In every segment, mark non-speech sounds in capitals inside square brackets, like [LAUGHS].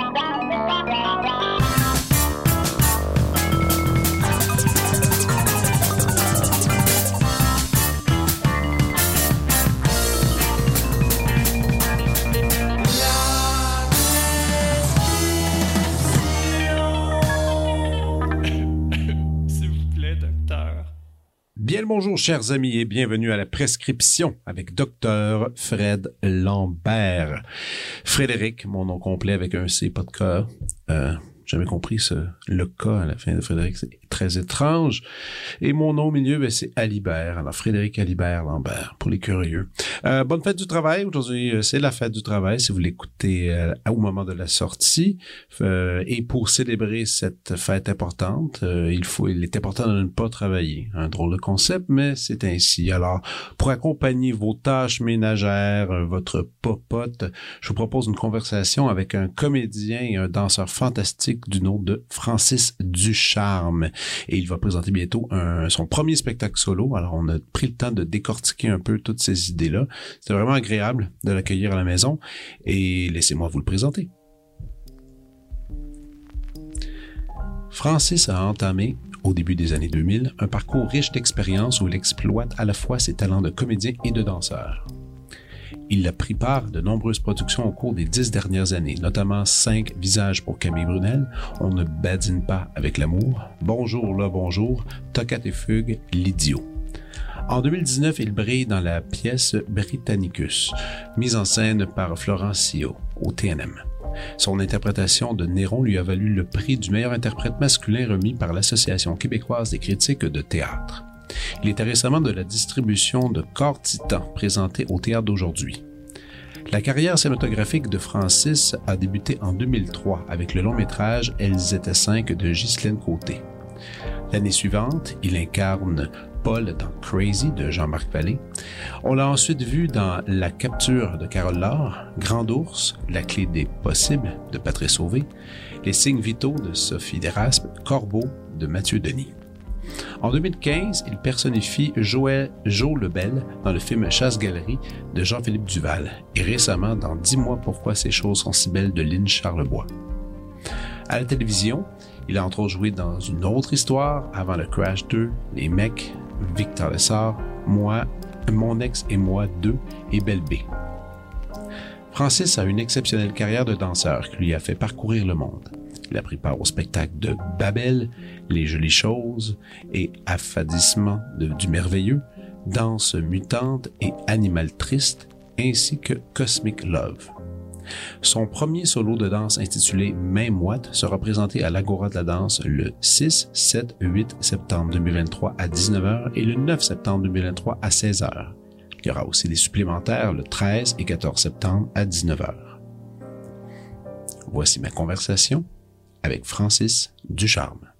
down, down. Bonjour, chers amis, et bienvenue à la prescription avec Docteur Fred Lambert. Frédéric, mon nom complet avec un C, pas de cœur. Euh, jamais compris ce, le cas à la fin de Frédéric, très étrange. Et mon nom au milieu, ben, c'est Alibert. Alors, Frédéric Alibert Lambert, pour les curieux. Euh, bonne fête du travail. Aujourd'hui, euh, c'est la fête du travail, si vous l'écoutez euh, au moment de la sortie. Et pour célébrer cette fête importante, il faut, il est important de ne pas travailler. Un drôle de concept, mais c'est ainsi. Alors, pour accompagner vos tâches ménagères, votre popote, je vous propose une conversation avec un comédien et un danseur fantastique du nom de Francis Ducharme. Et il va présenter bientôt son premier spectacle solo. Alors, on a pris le temps de décortiquer un peu toutes ces idées-là. C'était vraiment agréable de l'accueillir à la maison. Et laissez-moi vous le présenter. Francis a entamé, au début des années 2000, un parcours riche d'expériences où il exploite à la fois ses talents de comédien et de danseur. Il a pris part de nombreuses productions au cours des dix dernières années, notamment Cinq visages pour Camille Brunel, On ne badine pas avec l'amour, Bonjour là, bonjour, Tocat et Fugue, L'idiot. En 2019, il brille dans la pièce Britannicus, mise en scène par Florence Sio au TNM. Son interprétation de Néron lui a valu le prix du meilleur interprète masculin remis par l'Association québécoise des critiques de théâtre. Il était récemment de la distribution de Corps Titan présenté au théâtre d'aujourd'hui. La carrière cinématographique de Francis a débuté en 2003 avec le long métrage Elles étaient cinq de Ghislaine Côté. L'année suivante, il incarne Paul dans Crazy de Jean-Marc Vallée. On l'a ensuite vu dans La capture de Carole Laure, Grand Ours, La clé des possibles de Patrice Sauvé, Les signes vitaux de Sophie Deraspe, Corbeau de Mathieu Denis. En 2015, il personnifie Joël Joe Lebel dans le film Chasse-Galerie de Jean-Philippe Duval et récemment dans Dis-moi pourquoi ces choses sont si belles de Lynn Charlebois. À la télévision, il a entre autres joué dans une autre histoire avant le Crash 2, Les Mecs, Victor Lessard, Moi, Mon ex et moi 2 et Belle B. Francis a une exceptionnelle carrière de danseur qui lui a fait parcourir le monde. Il a pris part au spectacle de Babel, Les Jolies Choses et Affadissement du Merveilleux, Danse mutante et Animal triste, ainsi que Cosmic Love. Son premier solo de danse intitulé Main moite sera présenté à l'Agora de la danse le 6, 7, 8 septembre 2023 à 19h et le 9 septembre 2023 à 16h. Il y aura aussi des supplémentaires le 13 et 14 septembre à 19h. Voici ma conversation avec Francis Ducharme.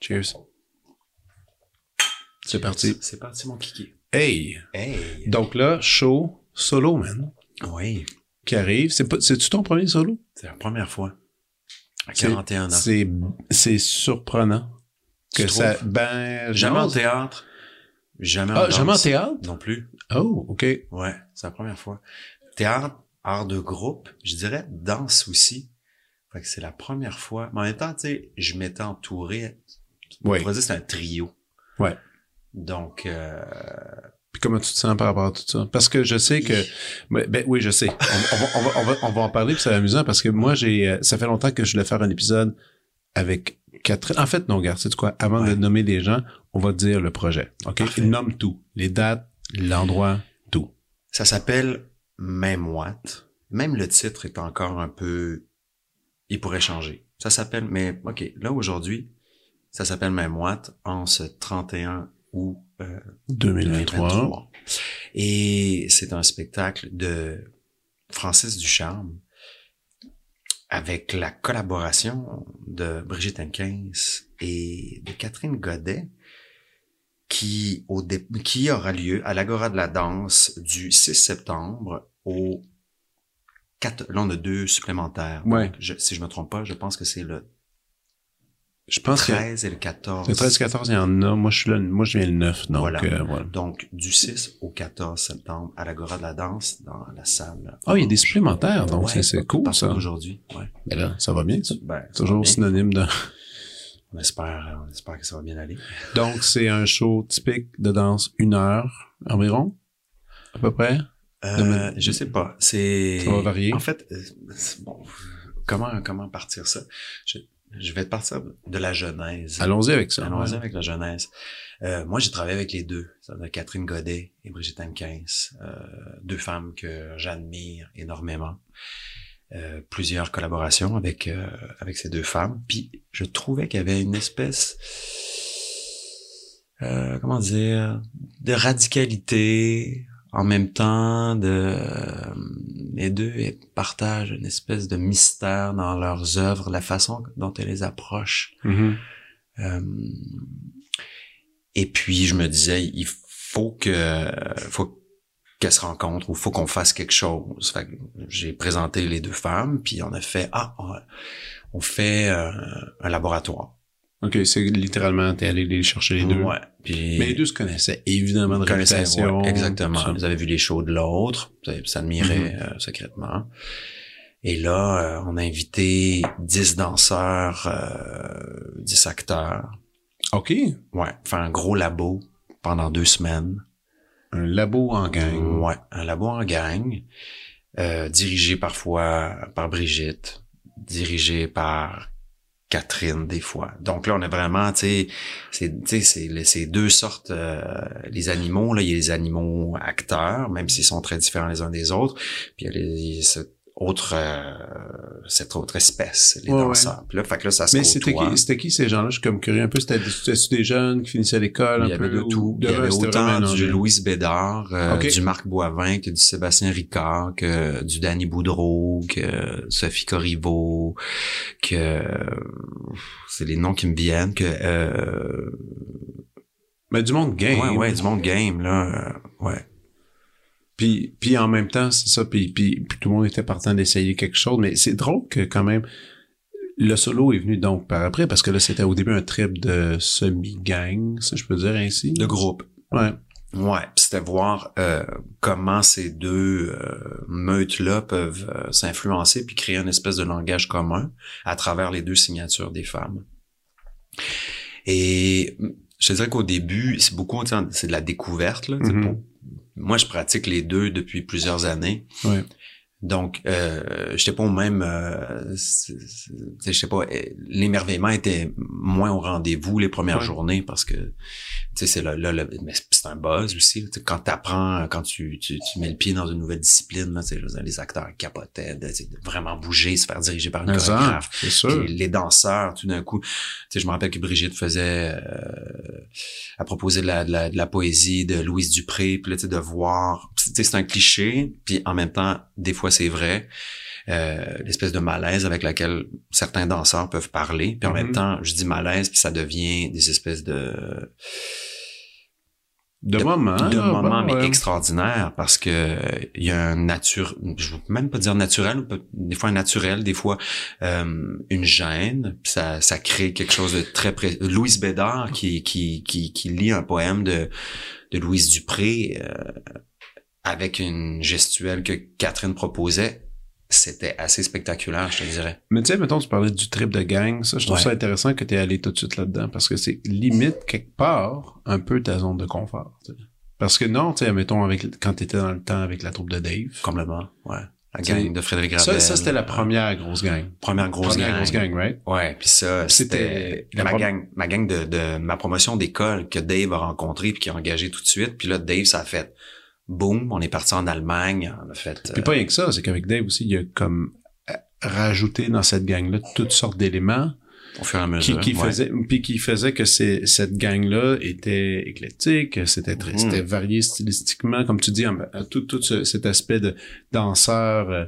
Cheers. C'est parti. C'est parti, mon kiki. Hey! Hey! Donc là, show solo, man, Oui, qui arrive. C'est pas, c'est-tu ton premier solo? c'est la première fois. À C'est- 41 ans. C'est, c'est surprenant que ça, ben, Jamais en théâtre. Jamais en Ah, danse. jamais en théâtre? Non plus. Oh, ok. Ouais, c'est la première fois. Théâtre, art de groupe, je dirais danse aussi. Fait que c'est la première fois. Mais en même temps, tu sais, je m'étais entouré. Ouais. On pourrait dire que c'est un trio. Ouais. Donc, euh, Puis comment tu te sens par rapport à tout ça? Parce que je sais que, ben, ben oui, je sais. On, on va, on, va, on, va, on va en parler, puis c'est amusant parce que moi, j'ai, euh, ça fait longtemps que je voulais faire un épisode avec Catherine. En fait, non, regarde, c'est quoi? Avant de nommer des gens, on va dire le projet. OK? Parfait. Il nomme tout. Les dates, l'endroit, tout. ça s'appelle Main moite. Même le titre est encore un peu... Il pourrait changer. Ça s'appelle... Mais OK, là, aujourd'hui, ça s'appelle Main moite en ce 31 août euh, 2023. 2023. Et c'est un spectacle de Francis Ducharme avec la collaboration de Brigitte Henkins et de Catherine Godet. qui, au dé- qui aura lieu à l'Agora de la danse du 6 septembre au 4, là on a deux supplémentaires. Ouais. Donc, je- si je me trompe pas, je pense que c'est le Je pense que 13 et le 14. le 13-14, il y en a. Moi, je suis là, moi, je viens le 9, donc Voilà. euh, voilà. Donc, du 6 au 14 septembre à l'Agora de la danse dans la salle. Ah, il y a des supplémentaires, donc Ouais, c'est- cool, ça. Aujourd'hui, ouais. Mais là, ça va bien, ça. Ben, ça Toujours bien. synonyme de... On espère, on espère que ça va bien aller. Donc, c'est un show typique de danse, une heure environ, à peu près? Euh, je sais pas. C'est. Ça va varier. En fait, euh, bon, comment comment partir ça? Je, je vais partir de la genèse. Allons-y avec ça. Allons-y ouais. avec la genèse. Euh, moi, j'ai travaillé avec les deux, Catherine Godet et Brigitte Hankins, euh, deux femmes que j'admire énormément. Euh, plusieurs collaborations avec euh, avec ces deux femmes. Puis je trouvais qu'il y avait une espèce, euh, comment dire, de radicalité en même temps de euh, les deux partagent une espèce de mystère dans leurs œuvres, la façon dont elles les approchent. Mhm. Euh, et puis je me disais, il faut que, faut qu'elles se rencontrent ou faut qu'on fasse quelque chose. Fait que j'ai présenté les deux femmes, puis on a fait, ah, on, on fait euh, un laboratoire. OK, c'est littéralement, t'es allé les chercher les deux. Ouais. Puis Mais les deux se connaissaient évidemment de connaissaient, ouais, exactement. Ils avaient vu les shows de l'autre, ils s'admiraient euh, secrètement. Et là, euh, on a invité 10 danseurs, euh, 10 acteurs. OK. Ouais, faire un gros labo pendant deux semaines. Un labo en gang. Ouais, un labo en gang, euh, dirigé parfois par Brigitte, dirigé par Catherine des fois. Donc là, on a vraiment, tu sais, c'est, deux sortes, euh, les animaux là, il y a les animaux acteurs, même s'ils sont très différents les uns des autres, puis il y a les, cette autre, euh, cette autre espèce, les Ouais, danseurs. Puis là, fait que là, ça se Mais c'était qui, c'était qui ces gens-là? Je suis comme curieux un peu. C'était c'était des jeunes qui finissaient l'école un Il y avait peu? de ou- tout. Il y avait autant du? Louise Bédard, euh, du Marc Boivin, que du Sébastien Ricard, que du Danny Boudreau, que Sophie Corriveau, que c'est les noms qui me viennent, que euh, Mais du monde game. ouais, ouais, du monde game là, euh, ouais. Puis, puis en même temps, c'est ça, puis, puis, puis tout le monde était partant d'essayer quelque chose, mais c'est drôle que quand même, le solo est venu donc par après, parce que là, c'était au début un trip de semi-gang, si je peux dire ainsi. De groupe. Ouais. Ouais, c'était voir euh, comment ces deux euh, meutes-là peuvent euh, s'influencer puis créer une espèce de langage commun à travers les deux signatures des femmes. Et je te dirais qu'au début, c'est beaucoup, c'est de la découverte. Là, sais, Mhm. pour- Moi, je pratique les deux depuis plusieurs années. Donc, euh, j'étais pas au même, euh, je sais pas, euh, l'émerveillement était moins au rendez-vous les premières Ouais. journées parce que, tu sais, c'est là, là, là, mais c'est un buzz aussi. tu sais, Quand t'apprends, quand tu, tu, tu mets le pied dans une nouvelle discipline, là, tu sais, je veux dire, les acteurs capotaient de, tu sais, de vraiment bouger, se faire diriger par une Mais chorégraphe. c'est sûr. Puis les danseurs, tout d'un coup, tu sais, je me rappelle que Brigitte faisait, euh, à proposer de la, de la, de la poésie de Louise Dupré, puis là, tu sais, de voir, tu sais, c'est un cliché, puis en même temps, des fois, c'est vrai, euh, l'espèce de malaise avec laquelle certains danseurs peuvent parler, puis en Mhm. même temps, je dis malaise, puis ça devient des espèces de De, de- moments. de moments, mais ouais. extraordinaires, parce que euh, il y a un nature, je veux même pas dire naturel, des fois un naturel, des fois euh, une gêne, ça, ça crée quelque chose de très pré... Louise Bédard qui, qui, qui, qui lit un poème de, de Louise Dupré euh, avec une gestuelle que Catherine proposait, c'était assez spectaculaire, je te dirais. Mais tu sais, mettons, tu parlais du trip de gang, ça, je trouve Ouais. ça intéressant que tu es allé tout de suite là-dedans, parce que c'est limite, quelque part, un peu ta zone de confort. Parce que non, tu sais, mettons, avec, quand tu étais dans le temps avec la troupe de Dave, Complètement, ouais. La gang de Frédéric ça, Ravel. ça c'était la première grosse gang. Première grosse première gang. grosse gang, right? Ouais, puis ça, C'était ma gang, ma gang de, de ma promotion d'école que Dave a rencontré puis qui a engagé tout de suite. Puis là, Dave, ça a fait boum, on est parti en Allemagne, on a fait. Puis euh, pas rien que ça, c'est qu'avec Dave aussi, il y a comme euh, rajouté dans cette gang-là toutes sortes d'éléments au fur et à qui, mesure. qui ouais. faisait puis qui faisait que cette gang là était éclectique c'était très Mhm. c'était varié stylistiquement comme tu dis en- tout tout ce- cet aspect de danseur euh,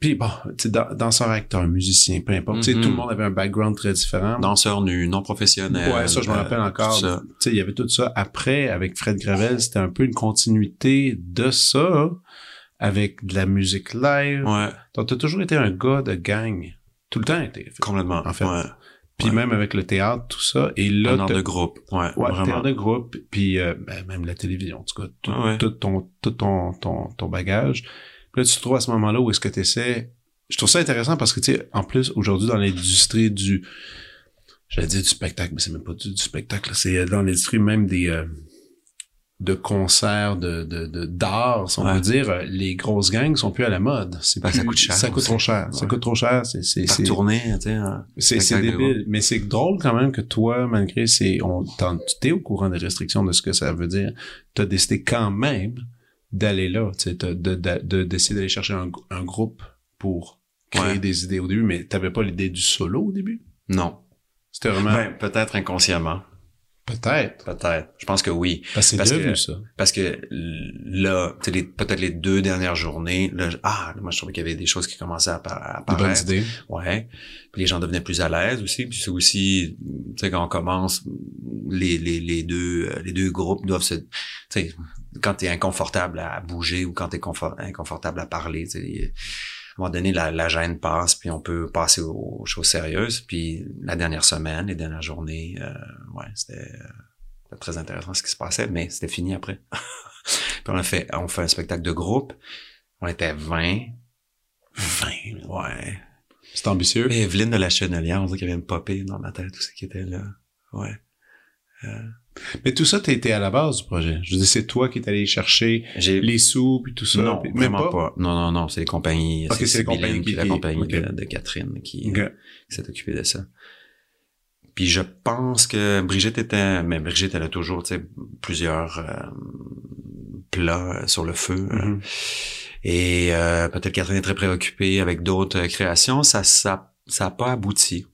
Puis bon, tu sais, dan- danseur, acteur, musicien, peu importe. Tu sais, Mhm. tout le monde avait un background très différent. Danseur nu, non professionnel. Ouais, ça, je me euh, rappelle encore. Tu sais, il y avait tout ça. Après, avec Fred Gravel, c'était un peu une continuité de ça, avec de la musique live. Ouais, Donc, t'as toujours été un gars de gang. Tout le temps été. complètement. En fait. Ouais. Puis Ouais. même avec le théâtre, tout ça. Et là, Un art de groupe. Ouais, Ouais, vraiment. théâtre de groupe, puis euh, ben, même la télévision, en tout cas, tout, ouais. tout ton, tout ton, ton, ton bagage. Puis là, tu te trouves à ce moment-là où est-ce que tu essaies... Je trouve ça intéressant parce que, tu sais, en plus, aujourd'hui, dans l'industrie du... J'allais dire du spectacle, mais c'est même pas du, du spectacle. C'est euh, dans l'industrie même des... euh, de concerts, de, de, d'art, si on Ouais. peut dire, euh, les grosses gangs sont plus à la mode. C'est Ben, ça coûte cher Ça coûte aussi. trop cher. Ça coûte trop cher. C'est, c'est, c'est- tournée, tu sais. hein. c'est, débile, mais c'est drôle quand même que toi, malgré c'est, on, t'es au courant des restrictions de ce que ça veut dire. T'as décidé quand même d'aller là, tu sais, t'as- de, de, de, d'essayer d'aller chercher un, un groupe pour créer Ouais. des idées au début, mais t'avais pas l'idée du solo au début? Non. C'était vraiment, Ben, peut-être inconsciemment. Peut-être. Peut-être. Je pense que oui. Parce que c'est Parce devenu que- ça. Parce que là, tu sais, les- peut-être les deux dernières journées, là, ah, moi je trouvais qu'il y avait des choses qui commençaient à, à De bonnes apparaître. idées. Ouais. Puis les gens devenaient plus à l'aise aussi. Puis c'est aussi, tu sais, quand on commence, les, les, les deux euh, les deux groupes doivent se, tu sais, quand t'es inconfortable à bouger ou quand t'es confort- inconfortable à parler, tu sais, un moment donné, la, la gêne passe, puis on peut passer aux choses sérieuses. Puis la dernière semaine, les dernières journées, euh, ouais, c'était euh, très intéressant ce qui se passait, mais c'était fini après. [LAUGHS] puis on a fait, on fait un spectacle de groupe. On était 20. 20, ouais. C'est ambitieux. Mais Evelyne de la Chenelière, on dirait qu'elle vient me popper dans ma tête, tout ce qui était là. Ouais. Mais tout ça, t'étais à la base du projet. Je veux dire, c'est toi qui es allé chercher les sous puis tout ça. non, puis- vraiment pas. Non, non, non, c'est les compagnies. Ok, c'est les compagnies qui, la compagnie de, de Catherine qui, Ok. qui s'est occupée de ça. Puis je pense que Brigitte était, mais Brigitte elle a toujours, tu sais, plusieurs euh, plats sur le feu. euh, Mhm. Et euh, peut-être Catherine est très préoccupée avec d'autres euh, créations. Ça, ça, ça a pas abouti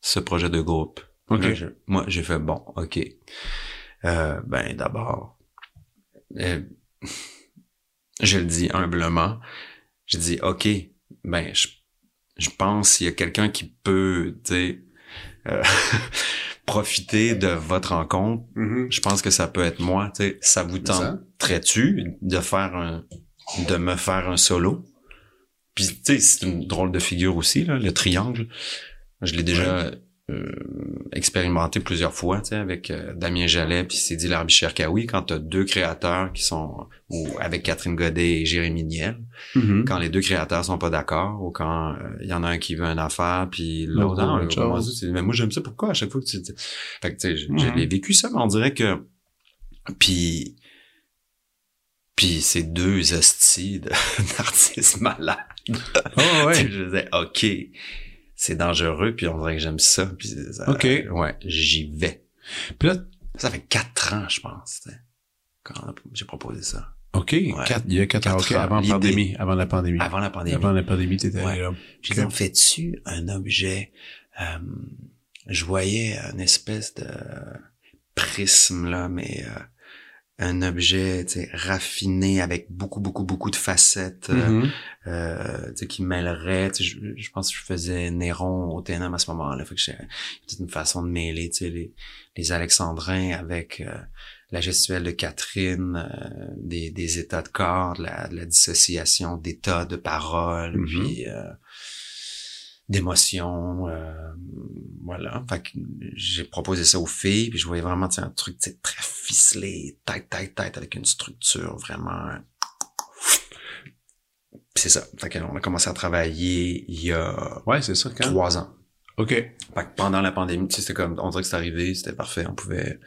ce projet de groupe. Ok. Là, je- moi, j'ai fait bon, ok. Euh, ben d'abord, euh, [LAUGHS] je le dis humblement, je dis ok. Ben je, je pense qu'il y a quelqu'un qui peut, tu sais, euh, [LAUGHS] profiter de votre rencontre. Mhm. Je pense que ça peut être moi. Tu sais, ça vous tenterait-tu de faire un, de me faire un solo? Puis tu sais, c'est une drôle de figure aussi là, le triangle. Je l'ai déjà expérimenté plusieurs fois, tu sais, avec euh, Damien Jallet puis Sidi Larbicherkaoui, quand t'as deux créateurs qui sont, ou avec Catherine Godet et Jérémy Niel, Mhm. quand les deux créateurs sont pas d'accord, ou quand euh, il y en a un qui veut une affaire, puis L'autre non, c'est- mais moi j'aime ça, pourquoi à chaque fois que tu... tu- Fait que tu sais, je, Mhm. l'ai vécu ça, mais on dirait que... Puis... Puis ces deux hosties [LAUGHS] d'artistes malades. Oh, ouais. je disais, OK, c'est dangereux, puis on dirait que j'aime ça. Puis ça- OK. Ouais, j'y vais. Puis là, Ça fait quatre ans, je pense, quand j'ai proposé ça. OK, quatre- il y a quatre, ans, Quatre avant la pandémie, avant la pandémie. Avant la pandémie. Avant la pandémie, t'étais Ouais. là. J'ai Ok. dit, on fait-tu un objet? euh, je voyais une espèce de prisme, là, mais euh, un objet tu sais, raffiné avec beaucoup, beaucoup, beaucoup de facettes euh, tu sais, qui mêlerait. Je, je pense que je faisais Néron au TNM à ce moment-là. Fait que j'ai peut-être une façon de mêler tu sais, les, les Alexandrins avec euh, la gestuelle de Catherine, euh, des, des états de corps, de la, de la dissociation d'états de parole, Mhm. puis euh, d'émotions. euh, voilà. Fait que j'ai proposé ça aux filles, puis je voyais vraiment un truc très ficelé, tête, tête, tête, avec une structure vraiment c'est ça. Fait qu'on a commencé à travailler il y a Ouais, c'est ça, quand? trois ans. OK. Fait que pendant la pandémie, tu sais, c'était comme, on dirait que c'est arrivé, c'était parfait, on pouvait,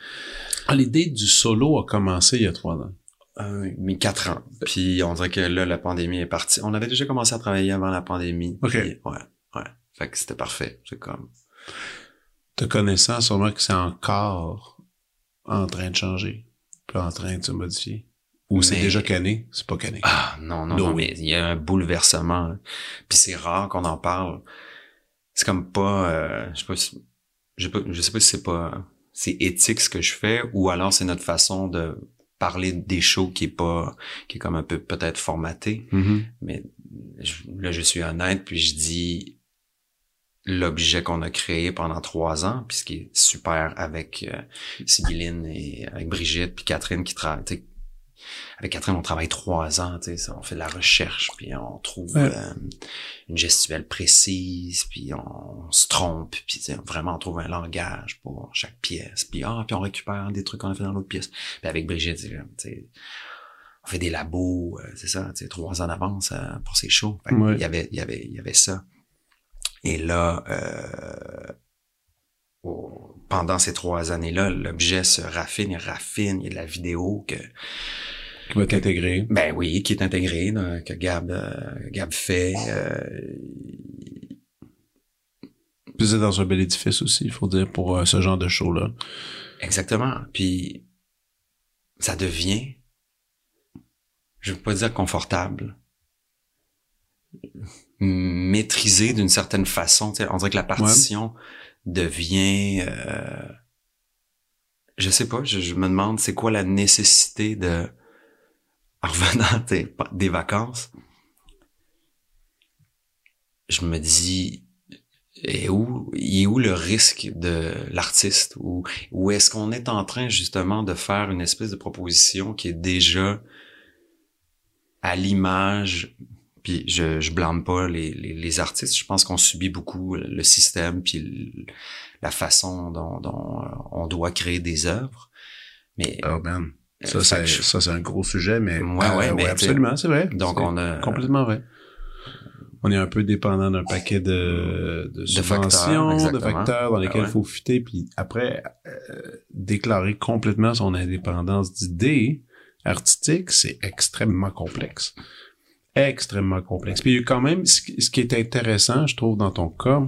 Ah, l'idée du solo a commencé il y a trois ans. euh, mais quatre ans. Puis on dirait que là, la pandémie est partie. On avait déjà commencé à travailler avant la pandémie. OK. Puis, ouais, ouais. Fait que c'était parfait. C'est comme, Te connaissant, sûrement que c'est encore en train de changer, puis en train de se modifier. Ou c'est déjà cané, c'est pas cané. ah, non, non, No non, way. mais il y a un bouleversement. là. Puis c'est rare qu'on en parle. C'est comme pas, euh, je sais pas si, je sais pas, je sais pas si c'est pas, c'est éthique ce que je fais, ou alors c'est notre façon de parler des shows qui est pas, qui est comme un peu peut-être formaté. Mhm. Mais je- là, je suis honnête, puis je dis l'objet qu'on a créé pendant trois ans, puis ce qui est super avec euh, Sibylline et avec Brigitte, puis Catherine qui travaille. Avec Catherine, on travaille trois ans, tu sais, ça, on fait de la recherche, puis on trouve Ouais. euh, une gestuelle précise, puis on, se trompe, puis tu sais, vraiment on trouve un langage pour chaque pièce, puis ah, puis on récupère des trucs qu'on a fait dans l'autre pièce. Puis avec Brigitte, c'est comme, tu sais, on fait des labos, euh, c'est ça, tu sais, trois ans d'avance euh, pour ces shows. Ouais. Il y avait, il y avait, il y avait ça. Et là, euh, pendant ces trois années-là, l'objet se raffine, il raffine, il y a de la vidéo que, Qui va t'intégrer. ben oui, qui est intégrée, que Gab, euh, Gab fait. euh, Puis c'est dans un bel édifice aussi, il faut dire, pour euh, ce genre de show-là. exactement. Puis ça devient, je veux pas dire confortable, maîtrisé d'une certaine façon. tu sais, On dirait que la partition devient, euh, je sais pas, je, je me demande c'est quoi la nécessité de, en revenant sais, des vacances, je me dis, et où, il est où le risque de l'artiste ou, ou est-ce qu'on est en train justement de faire une espèce de proposition qui est déjà à l'image puis je, je blâme pas les, les, les artistes. Je pense qu'on subit beaucoup le système puis le- la façon dont, dont euh, on doit créer des œuvres. Mais Oh man. euh, Ça, que je- ça, c'est un gros sujet, mais. Ouais, ouais, euh, mais absolument, c'est vrai. donc on a Complètement vrai. On est un peu dépendant d'un paquet de, de facteurs, subventions, de facteurs dans lesquels il Ah ouais. faut fitter, puis après, euh, déclarer complètement son indépendance d'idées artistiques, c'est extrêmement complexe. Extrêmement complexe. Puis quand même, ce qui est intéressant, je trouve, dans ton cas,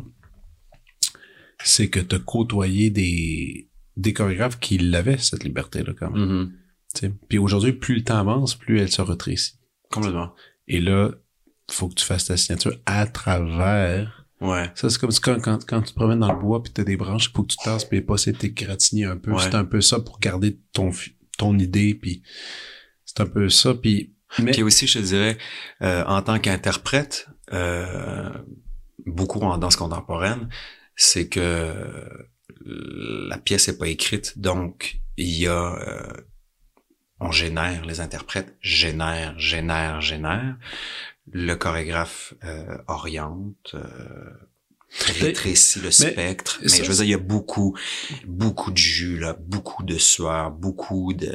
c'est que tu as côtoyé des, des chorégraphes qui l'avaient, cette liberté-là, quand même. Mhm. sais. Puis aujourd'hui, plus le temps avance, plus elle se rétrécit. complètement. Et là, faut que tu fasses ta signature à travers. Ouais. Ça, c'est comme quand, quand, quand tu te promènes dans le bois puis t'as des branches, faut que tu tasses puis pas t'es gratigné un peu. Ouais. C'est un peu ça pour garder ton, ton idée puis c'est un peu ça puis mais Puis aussi, je te dirais, euh, en tant qu'interprète, euh, beaucoup en danse contemporaine, c'est que la pièce est pas écrite, donc il y a, euh, on génère, les interprètes génèrent, génèrent, génèrent. Le chorégraphe euh, oriente, euh, rétrécit le spectre. Mais je veux dire, il y a beaucoup, beaucoup de jus là, beaucoup de sueur, beaucoup de.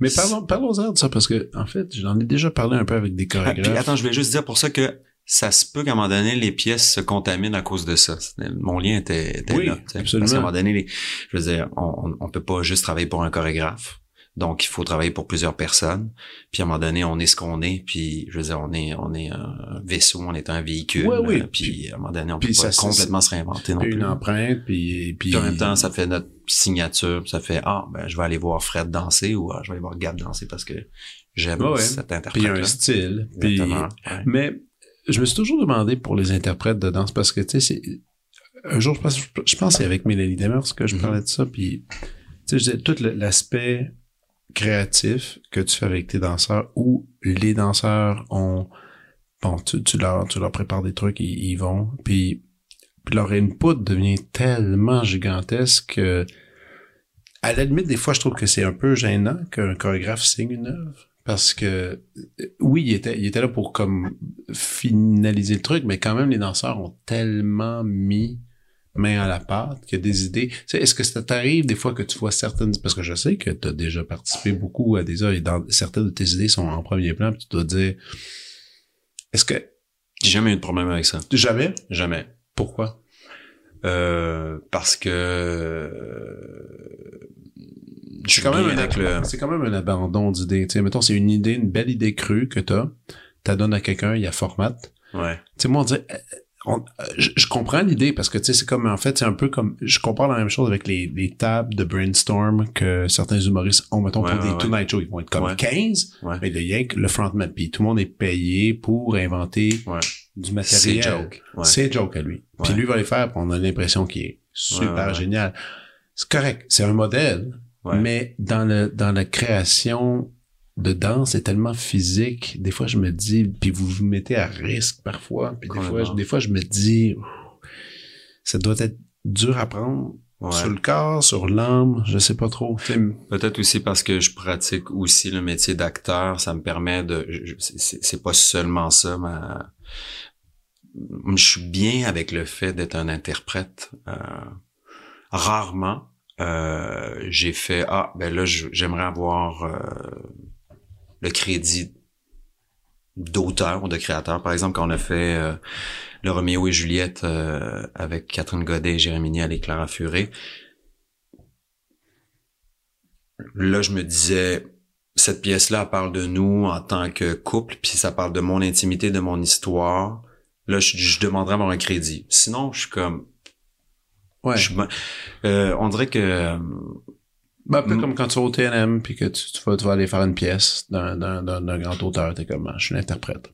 mais parlons parlons-en de ça parce que en fait, j'en ai déjà parlé un peu avec des Ah, chorégraphes. puis attends, je voulais juste dire pour ça que ça se peut qu'à un moment donné, les pièces se contaminent à cause de ça. Mon lien était, était Oui, là. absolument. Parce qu'à un moment donné, les- je veux dire, on, on peut pas juste travailler pour un chorégraphe. Donc, il faut travailler pour plusieurs personnes. Puis à un moment donné, on est ce qu'on est. Puis, je veux dire, on est, on est un vaisseau, on est un véhicule. Oui. Euh, Puis, à un moment donné, on puis peut pas ça, complètement se réinventer non Puis plus. une empreinte puis puis Puis en même temps, ça fait notre signature. puis Ça fait ah ben je vais aller voir Fred danser ou ah, je vais aller voir Gab danser parce que j'aime Ouais, ouais. cet puis il y interprète. a un style. Puis. Ouais. Mais je me suis toujours demandé pour les interprètes de danse parce que tu sais c'est un jour je pense je pense que c'est avec Mélanie Demers que je Mhm. parlais de ça puis tu sais je disais tout l'aspect créatif que tu fais avec tes danseurs où les danseurs ont bon tu, tu leur tu leur prépares des trucs ils, ils vont puis puis leur input devient tellement gigantesque que à la limite des fois je trouve que c'est un peu gênant qu'un chorégraphe signe une œuvre parce que euh, oui, il était, il était là pour comme finaliser le truc, mais quand même les danseurs ont tellement mis main à la pâte qu'il y a des idées. Tu sais, est-ce que ça t'arrive des fois que tu vois certaines, parce que je sais que tu as déjà participé beaucoup à des œuvres et dans, certaines de tes idées sont en premier plan, puis tu dois dire, est-ce que J'ai jamais eu de problème avec ça. jamais? Jamais. Pourquoi? Euh, parce que euh, je suis C'est quand même un, c'est quand même un abandon d'idées. Tu sais, mettons, c'est une idée, une belle idée crue que t'as, t'as donnes à quelqu'un, il y a format. Ouais. Tu sais, moi, on dirait, on- euh, je, je comprends l'idée parce que, tu sais, c'est comme, en fait, c'est un peu comme, je compare la même chose avec les, les tables de brainstorm que certains humoristes ont, mettons, Ouais, pour ouais, des. Tonight Show. Ils vont être comme Ouais. 15, Ouais. mais il y a rien que le frontman. Puis tout le monde est payé pour inventer du C'est matériel. joke. Ouais. C'est joke à lui. Puis lui va les faire, on a l'impression qu'il est super génial. C'est correct. C'est un modèle. Ouais. Mais dans le dans la création de danse est tellement physique. Des fois, je me dis, puis vous vous mettez à risque parfois. Puis des fois, je- des fois, je me dis, ça doit être dur à prendre Ouais. sur le corps, sur l'âme, je sais pas trop. Peut-être aussi parce que je pratique aussi le métier d'acteur, ça me permet de. c'est pas seulement ça, mais je suis bien avec le fait d'être un interprète. Euh, rarement, euh, j'ai fait ah ben là j'aimerais avoir euh, le crédit d'auteur ou de créateur. Par exemple, quand on a fait euh, le Roméo et Juliette euh, avec Catherine Godet, Jérémy Niel et Clara Furé, là, je me disais, cette pièce-là parle de nous en tant que couple, puis ça parle de mon intimité, de mon histoire. Là, je, je demanderais avoir un crédit. Sinon, je suis comme, ouais. je euh, on dirait que, Ben, un peu Mm. comme quand tu vas au TNM puis que tu, tu vas, tu vas aller faire une pièce d'un, d'un, d'un, d'un grand auteur, t'es comme, ah, je suis l'interprète.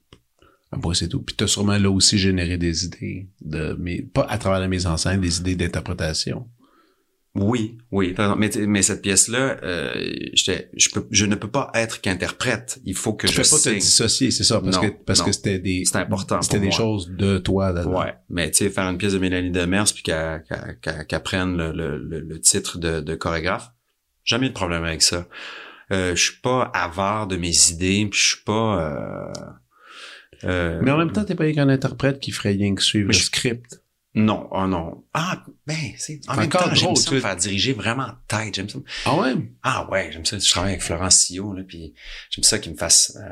Après, c'est tout. Puis t'as sûrement là aussi généré des idées de mais pas à travers la mise en scène, des idées d'interprétation. oui, oui, mais, mais cette pièce-là, euh, je peux, je ne peux pas être qu'interprète. Il faut que Tu je fais pas te dissocier, c'est ça, parce Non, que parce non. que c'était des C'est important c'était pour des moi. choses de toi là-dedans. Ouais, mais tu sais, faire une pièce de Mélanie Demers puis qu'elle qu'elle- qu'elle- qu'elle prenne le, le, le, le titre de, de chorégraphe, jamais de problème avec ça. Euh, je suis pas avare de mes idées, puis je suis pas. Euh, euh, Mais en même temps, t'es pas qu'un interprète qui ferait rien que suivre le je- script. non, oh non. Ah, ben, c'est en même temps, j'aime ça me faire diriger vraiment en tête. J'aime ça. Ah ouais? Ah ouais, j'aime ça. Je travaille avec Florence Sillot, là, puis j'aime ça qu'il me fasse. euh,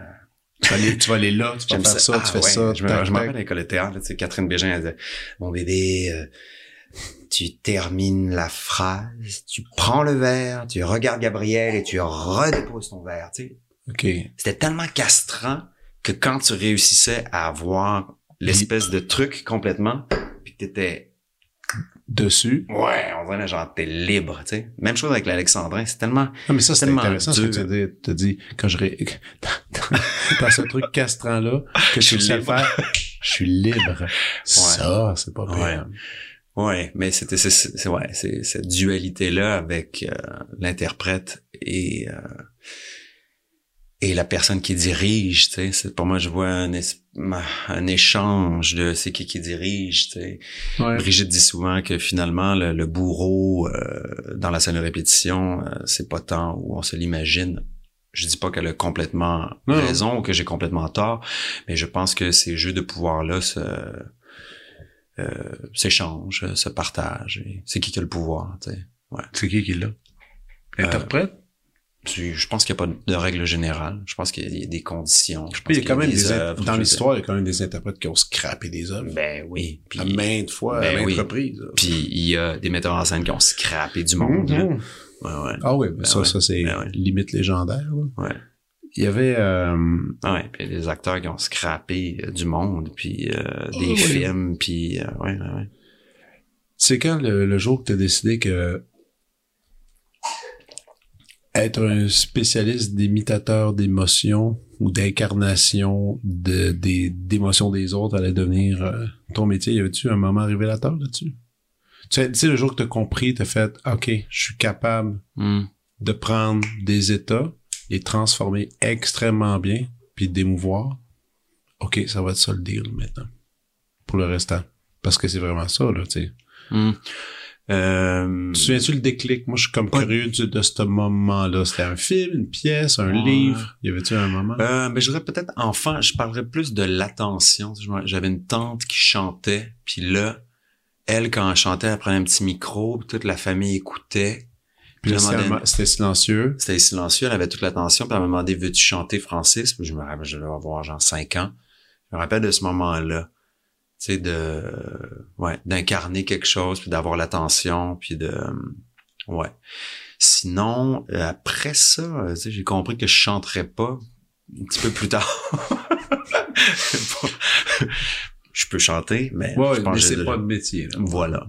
Tu vas aller, tu vas aller là, tu vas faire ça, Ah, tu fais ouais. ça. Je me, rappelle à l'école de théâtre, là, tu sais, Catherine Bégin, elle disait, mon bébé, euh, tu termines la phrase, tu prends le verre, tu regardes Gabriel et tu redéposes ton verre, tu sais. C'était tellement castrant que quand tu réussissais à avoir l'espèce de truc complètement, puis que t'étais, Dessus. ouais, on dirait, genre, t'es libre, tu sais. Même chose avec l'Alexandrin, c'est tellement, Non, mais ça, c'est intéressant ce que tu dur. dis. Quand je ré... [LAUGHS] dans ce truc castrant-là, que Je tu suis libre. faire, je suis libre. Ça, c'est pas bien. Ouais, mais c'était c'est ouais, c'est cette dualité là avec euh, l'interprète et euh, et la personne qui dirige, tu sais, c'est pour moi je vois un un échange de c'est qui qui dirige, tu sais. Ouais. Brigitte dit souvent que finalement le, le bourreau euh, dans la scène de répétition, euh, c'est pas tant où on se l'imagine. Je dis pas qu'elle a complètement Non, raison ou que j'ai complètement tort, mais je pense que ces jeux de pouvoir là se s'échangent, se partagent. C'est qui qui a le pouvoir, tu sais. C'est qui qui l'a? Interprète? Tu- Je pense qu'il n'y a pas de règle générale. Je pense qu'il y a des conditions. Je pense il y a quand même des, œuvres, dans l'histoire, il y a quand même des interprètes qui ont scrappé des œuvres. Ben oui. Puis, à maintes fois, ben à maintes oui. reprises. puis il y a des metteurs en scène qui ont scrappé du monde. Mhm. Ouais, ouais. Ah oui, ben Ben ça, ouais. ça c'est Ben limite légendaire. Ouais. Il y avait... euh, Ah ouais, puis des acteurs qui ont scrappé euh, du monde, puis euh, des Ah ouais. films, puis euh, ouais, ouais, ouais. C'est quand le, le jour que tu as décidé que être un spécialiste d'imitateur d'émotions ou d'incarnation de, des, d'émotions des autres allait devenir euh, ton métier? Y avait-tu un moment révélateur là-dessus? Tu sais, tu sais, le jour que tu as compris, tu as fait OK, je suis capable Hmm. de prendre des états, les transformer extrêmement bien, puis d'émouvoir. OK, ça va être ça le deal maintenant. Pour le restant. Parce que c'est vraiment ça, là, tu sais. Hmm. Euh, Tu souviens-tu le déclic? Moi, je suis comme Pas- curieux de, de ce moment-là. C'était un film, une pièce, un Ouais. livre? Y avait-tu un moment? Euh, ben, je dirais peut-être enfant, je parlerais plus de l'attention. J'avais une tante qui chantait, puis là, elle, quand elle chantait, elle prenait un petit micro, puis toute la famille écoutait. Puis c'était silencieux. C'était silencieux, elle avait toute l'attention, puis elle m'a demandé, veux-tu chanter Francis? Puis je me rappelle, je devais avoir genre 5 ans. Je me rappelle de ce moment-là. Tu sais, de, ouais, d'incarner quelque chose, puis d'avoir l'attention, puis de, ouais. Sinon, euh, après ça, euh, tu sais, j'ai compris que je chanterais pas un petit peu plus tard. [LAUGHS] je peux chanter, mais Ouais, je pense mais c'est pas de métier, là. Voilà.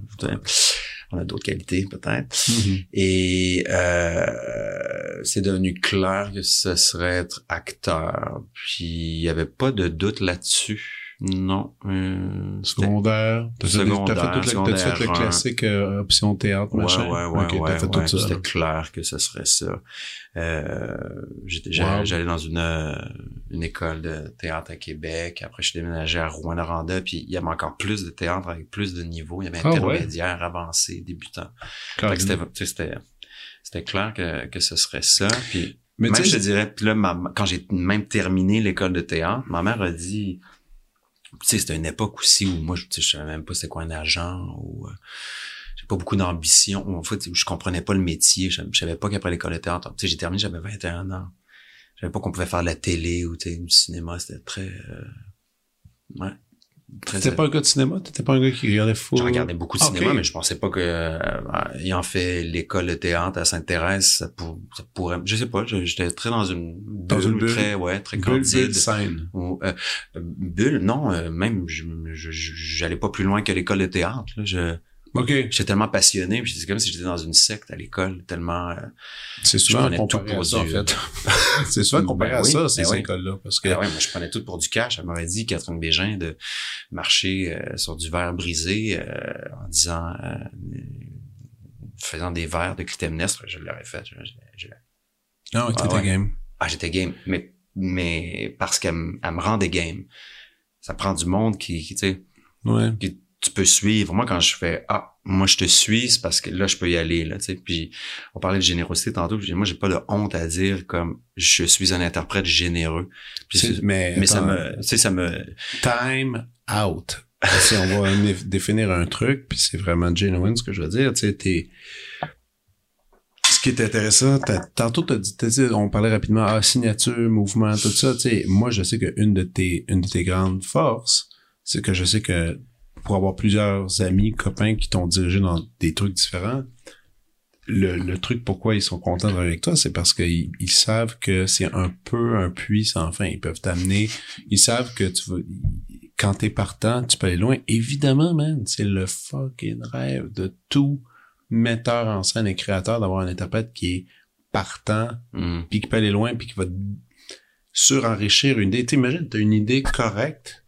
On a d'autres qualités, peut-être. Mhm. Et euh, c'est devenu clair que ce serait être acteur. Puis il y avait pas de doute là-dessus. Non. Euh, Secondaire. T'as fait, fait, le, classique euh, option théâtre, Ouais, machin? ouais, ouais, Ok, ouais, fait ouais, tout ça. C'était clair que ce serait ça. Euh, j'étais, j'allais, Wow. dans une, euh, une école de théâtre à Québec. Après, je suis déménagé à Rouen-Noranda. Puis il y avait encore plus de théâtre avec plus de niveaux. Il y avait Ah ouais? intermédiaire, avancé, débutant. C'était, clair que, que ce serait ça. Puis Mais même je te dirais, puis là, ma- quand j'ai même terminé l'école de théâtre, ma mère a dit, c'était une époque aussi où moi, je, je savais même pas c'était quoi un agent ou euh, j'ai pas beaucoup d'ambition. En fait, je comprenais pas le métier. Je, je savais pas qu'après l'école de tu sais, j'ai terminé, j'avais 21 ans. Je savais pas qu'on pouvait faire de la télé ou tu sais, du cinéma. C'était très, euh, ouais. T'étais pas un gars de cinéma? T'étais pas un gars qui regardait fou? je regardais beaucoup de Ah, cinéma, mais je pensais pas que euh, ayant fait l'école de théâtre à Sainte-Thérèse, ça, pour- ça pourrait. Je sais pas. J'étais très dans une Dans une bulle? très ouais, très Bulle, bulle candide. scène. Ou, euh, bulle, non, euh, même je je- je- j'allais pas plus loin que l'école de théâtre. Là. Je OK. j'étais tellement passionné, puis c'est comme si j'étais dans une secte à l'école, tellement. euh, C'est souvent tout comparé pour à ça, en du- fait. [LAUGHS] c'est souvent comparé Ben à oui, ça, ben ces oui. écoles-là. Parce que, ah ouais, moi je prenais tout pour du cash. Elle m'aurait dit Catherine Bégin de marcher euh, sur du verre brisé euh, en disant euh, faisant des verres de Clytemnestre, je l'aurais fait. Je- je- t'étais Ah ouais. game. Ah, j'étais game, mais mais parce qu'elle me rendait game. Ça prend du monde qui, qui tu sais, Ouais. Tu peux suivre. Moi, quand je fais ah, moi je te suis, c'est parce que là je peux y aller là, tu sais. Puis on parlait de générosité tantôt. Puis moi j'ai pas de honte à dire comme je suis un interprète généreux. Puis mais mais ça me, tu sais, ça me, time out. si on va [LAUGHS] définir un truc, puis c'est vraiment genuine ce que je veux dire, tu sais. Ce qui est intéressant, tantôt t'as dit, t'as dit, on parlait rapidement, ah, signature, mouvement, tout ça, tu sais, moi je sais que une de tes, une de tes grandes forces, c'est que je sais que pour avoir plusieurs amis, copains qui t'ont dirigé dans des trucs différents, le, le truc pourquoi ils sont contents de travailler avec toi, c'est parce qu'ils ils savent que c'est un peu un puits sans fin. Ils peuvent t'amener, ils savent que tu vas, quand t'es partant, tu peux aller loin. Évidemment, man, c'est le fucking rêve de tout metteur en scène et créateur d'avoir un interprète qui est partant, hum, puis qui peut aller loin, puis qui va surenrichir une idée. T'imagines, t'as une idée correcte,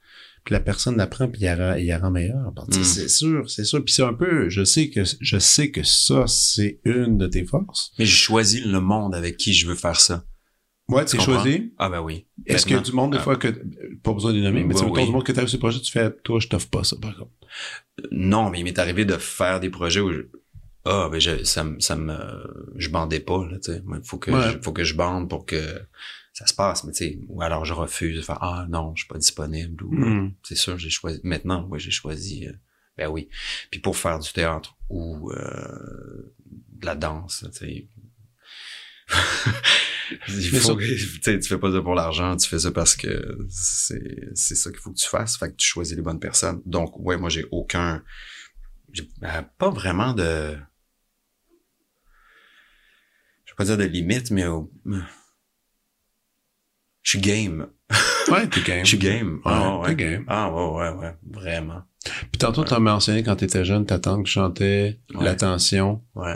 puis la personne la prend, puis il la la rend meilleure. Que Mm. C'est sûr, c'est sûr. Puis c'est un peu, je sais que je sais que ça, c'est une de tes forces. mais j'ai choisi le monde avec qui je veux faire ça. Ouais, Tu tu choisi? Ah ben oui. Est-ce qu'il y a du monde, des Ah. fois, que, pas besoin de nommer, mais tu sais, oui. du monde que t'arrives sur le projet, tu fais, toi, je t'offre pas ça, par exemple. Non, mais il m'est arrivé de faire des projets où je... ah ben je, ça me ça me je bandais pas là, tu sais. Faut que Ouais. je, faut que je bande pour que ça se passe, mais tu sais, ou alors je refuse de faire ah non, je suis pas disponible ou Hmm. c'est sûr, j'ai choisi maintenant, oui, j'ai choisi euh, ben oui. Puis pour faire du théâtre ou euh, de la danse, tu sais. [LAUGHS] Il faut que, tu fais pas ça pour l'argent, tu fais ça parce que c'est, c'est ça qu'il faut que tu fasses. Fait que tu choisis les bonnes personnes. Donc, ouais, moi, j'ai aucun, j'ai ben, pas vraiment de, je vais pas dire de limite, mais je suis game. Ouais, t'es game. Je suis game. Ouais, Ah, ouais. t'es game. Ah, ouais, ouais, ouais, vraiment. Puis tantôt, t'as mentionné quand t'étais jeune, ta tante qui chantait, Ouais. l'attention. Ouais.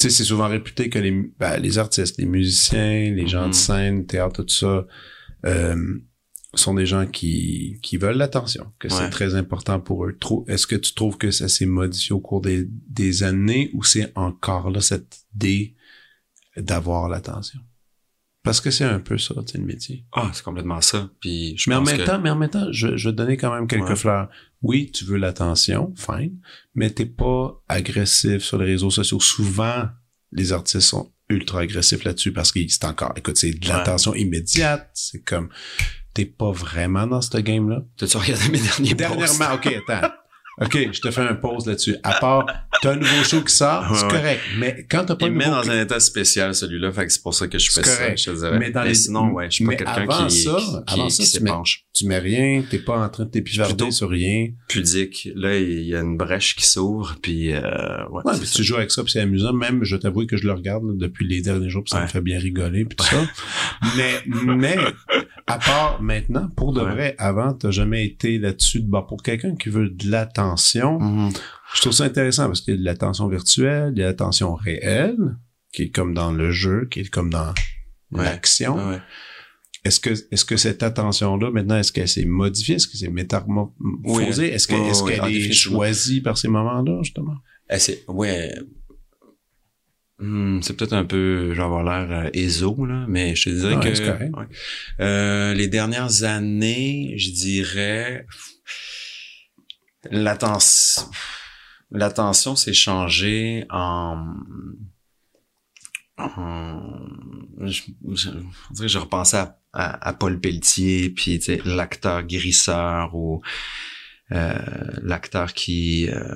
Tu sais, c'est souvent réputé que les, ben, les artistes, les musiciens, les gens de scène, théâtre, tout ça, euh, sont des gens qui, qui veulent l'attention, que c'est très important pour eux. Est-ce que tu trouves que ça s'est modifié au cours des, des années ou c'est encore là cette idée d'avoir l'attention? Parce que c'est un peu ça, tu sais, le métier. Ah, c'est complètement ça. Puis je Mais en même que- temps, mais en même temps, je, je vais te donner quand même quelques Ouais. fleurs. Oui, tu veux l'attention, fine, mais t'es pas agressif sur les réseaux sociaux. Souvent, les artistes sont ultra agressifs là-dessus parce que c'est encore, écoute, c'est de Ouais. l'attention immédiate. C'est comme, t'es pas vraiment dans ce game-là. T'as-tu regardé mes derniers posts? Dernièrement, ok, attends. [LAUGHS] OK, je te fais un pause là-dessus. À part, t'as un nouveau show qui sort, Ouais, c'est correct. Mais quand t'as pas Il met dans un état spécial, celui-là, fait que c'est pour ça que je fais C'est ça, correct. je te dirais. Mais dans les- sinon, ouais, je suis pas mais quelqu'un avant qui, ça, qui, avant qui, ça, tu mets- tu mets rien, t'es pas en train de t'épivarder sur rien. Pudique. Là, il y a une brèche qui s'ouvre, puis euh, ouais, Ouais, puis tu joues avec ça, puis c'est amusant. Même, je t'avoue que je le regarde là, depuis les derniers jours, puis ça Ouais. me fait bien rigoler, puis tout ça. mais, mais, à part maintenant, pour de Ouais. vrai, avant, t'as jamais été là-dessus. de- pour quelqu'un qui veut de l'attention, Mhm. je trouve ça intéressant parce qu'il y a de l'attention virtuelle, il y a l'attention réelle, qui est comme dans le jeu, qui est comme dans Ouais. l'action. Ouais, est-ce que, est-ce que cette attention-là, maintenant, est-ce qu'elle s'est modifiée? Est-ce que c'est métamorphosée? Oui, est-ce que, oui, est-ce oui, qu'elle est choisie par ces moments-là, justement? C'est, ouais. Hmm, c'est peut-être un peu, j'en avoir l'air euh, éso, là, mais je te dirais Ouais, que ouais. Euh, les dernières années, je dirais l'attention l'attention s'est changée en, en je, je, que je repensais à, à, à Paul Pelletier, puis tu sais, l'acteur guérisseur ou euh, l'acteur qui, euh,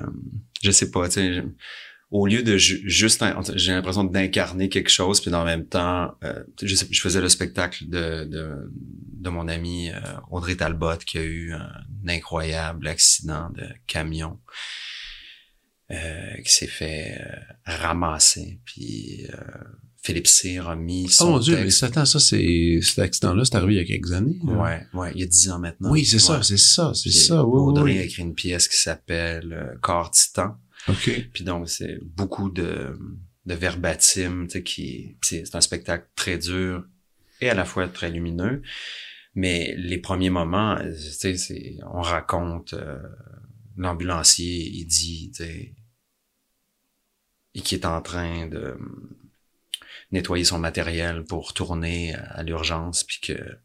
je sais pas, tu sais, je- au lieu de ju- juste, j'ai l'impression d'incarner quelque chose, puis dans le même temps, euh, je, sais, je faisais le spectacle de, de, de mon ami euh, Audrey Talbot qui a eu un incroyable accident de camion, euh, qui s'est fait euh, ramasser, puis euh, Philippe Cyr a mis Oh mon Dieu, mais texte. attends, ça, c'est, cet accident-là, c'est arrivé il y a quelques années. là. Ouais, ouais, il y a dix ans maintenant. Oui, c'est ça, c'est ça, c'est ça, oui, Audrey oui, a écrit une pièce qui s'appelle euh, Corps Titan. OK. Puis donc, c'est beaucoup de, de verbatim, tu sais, qui, c'est un spectacle très dur et à la fois très lumineux. Mais les premiers moments, euh, tu sais, on raconte, euh, l'ambulancier, il dit, tu sais, et qui est en train de nettoyer son matériel pour tourner à, l'urgence, puis que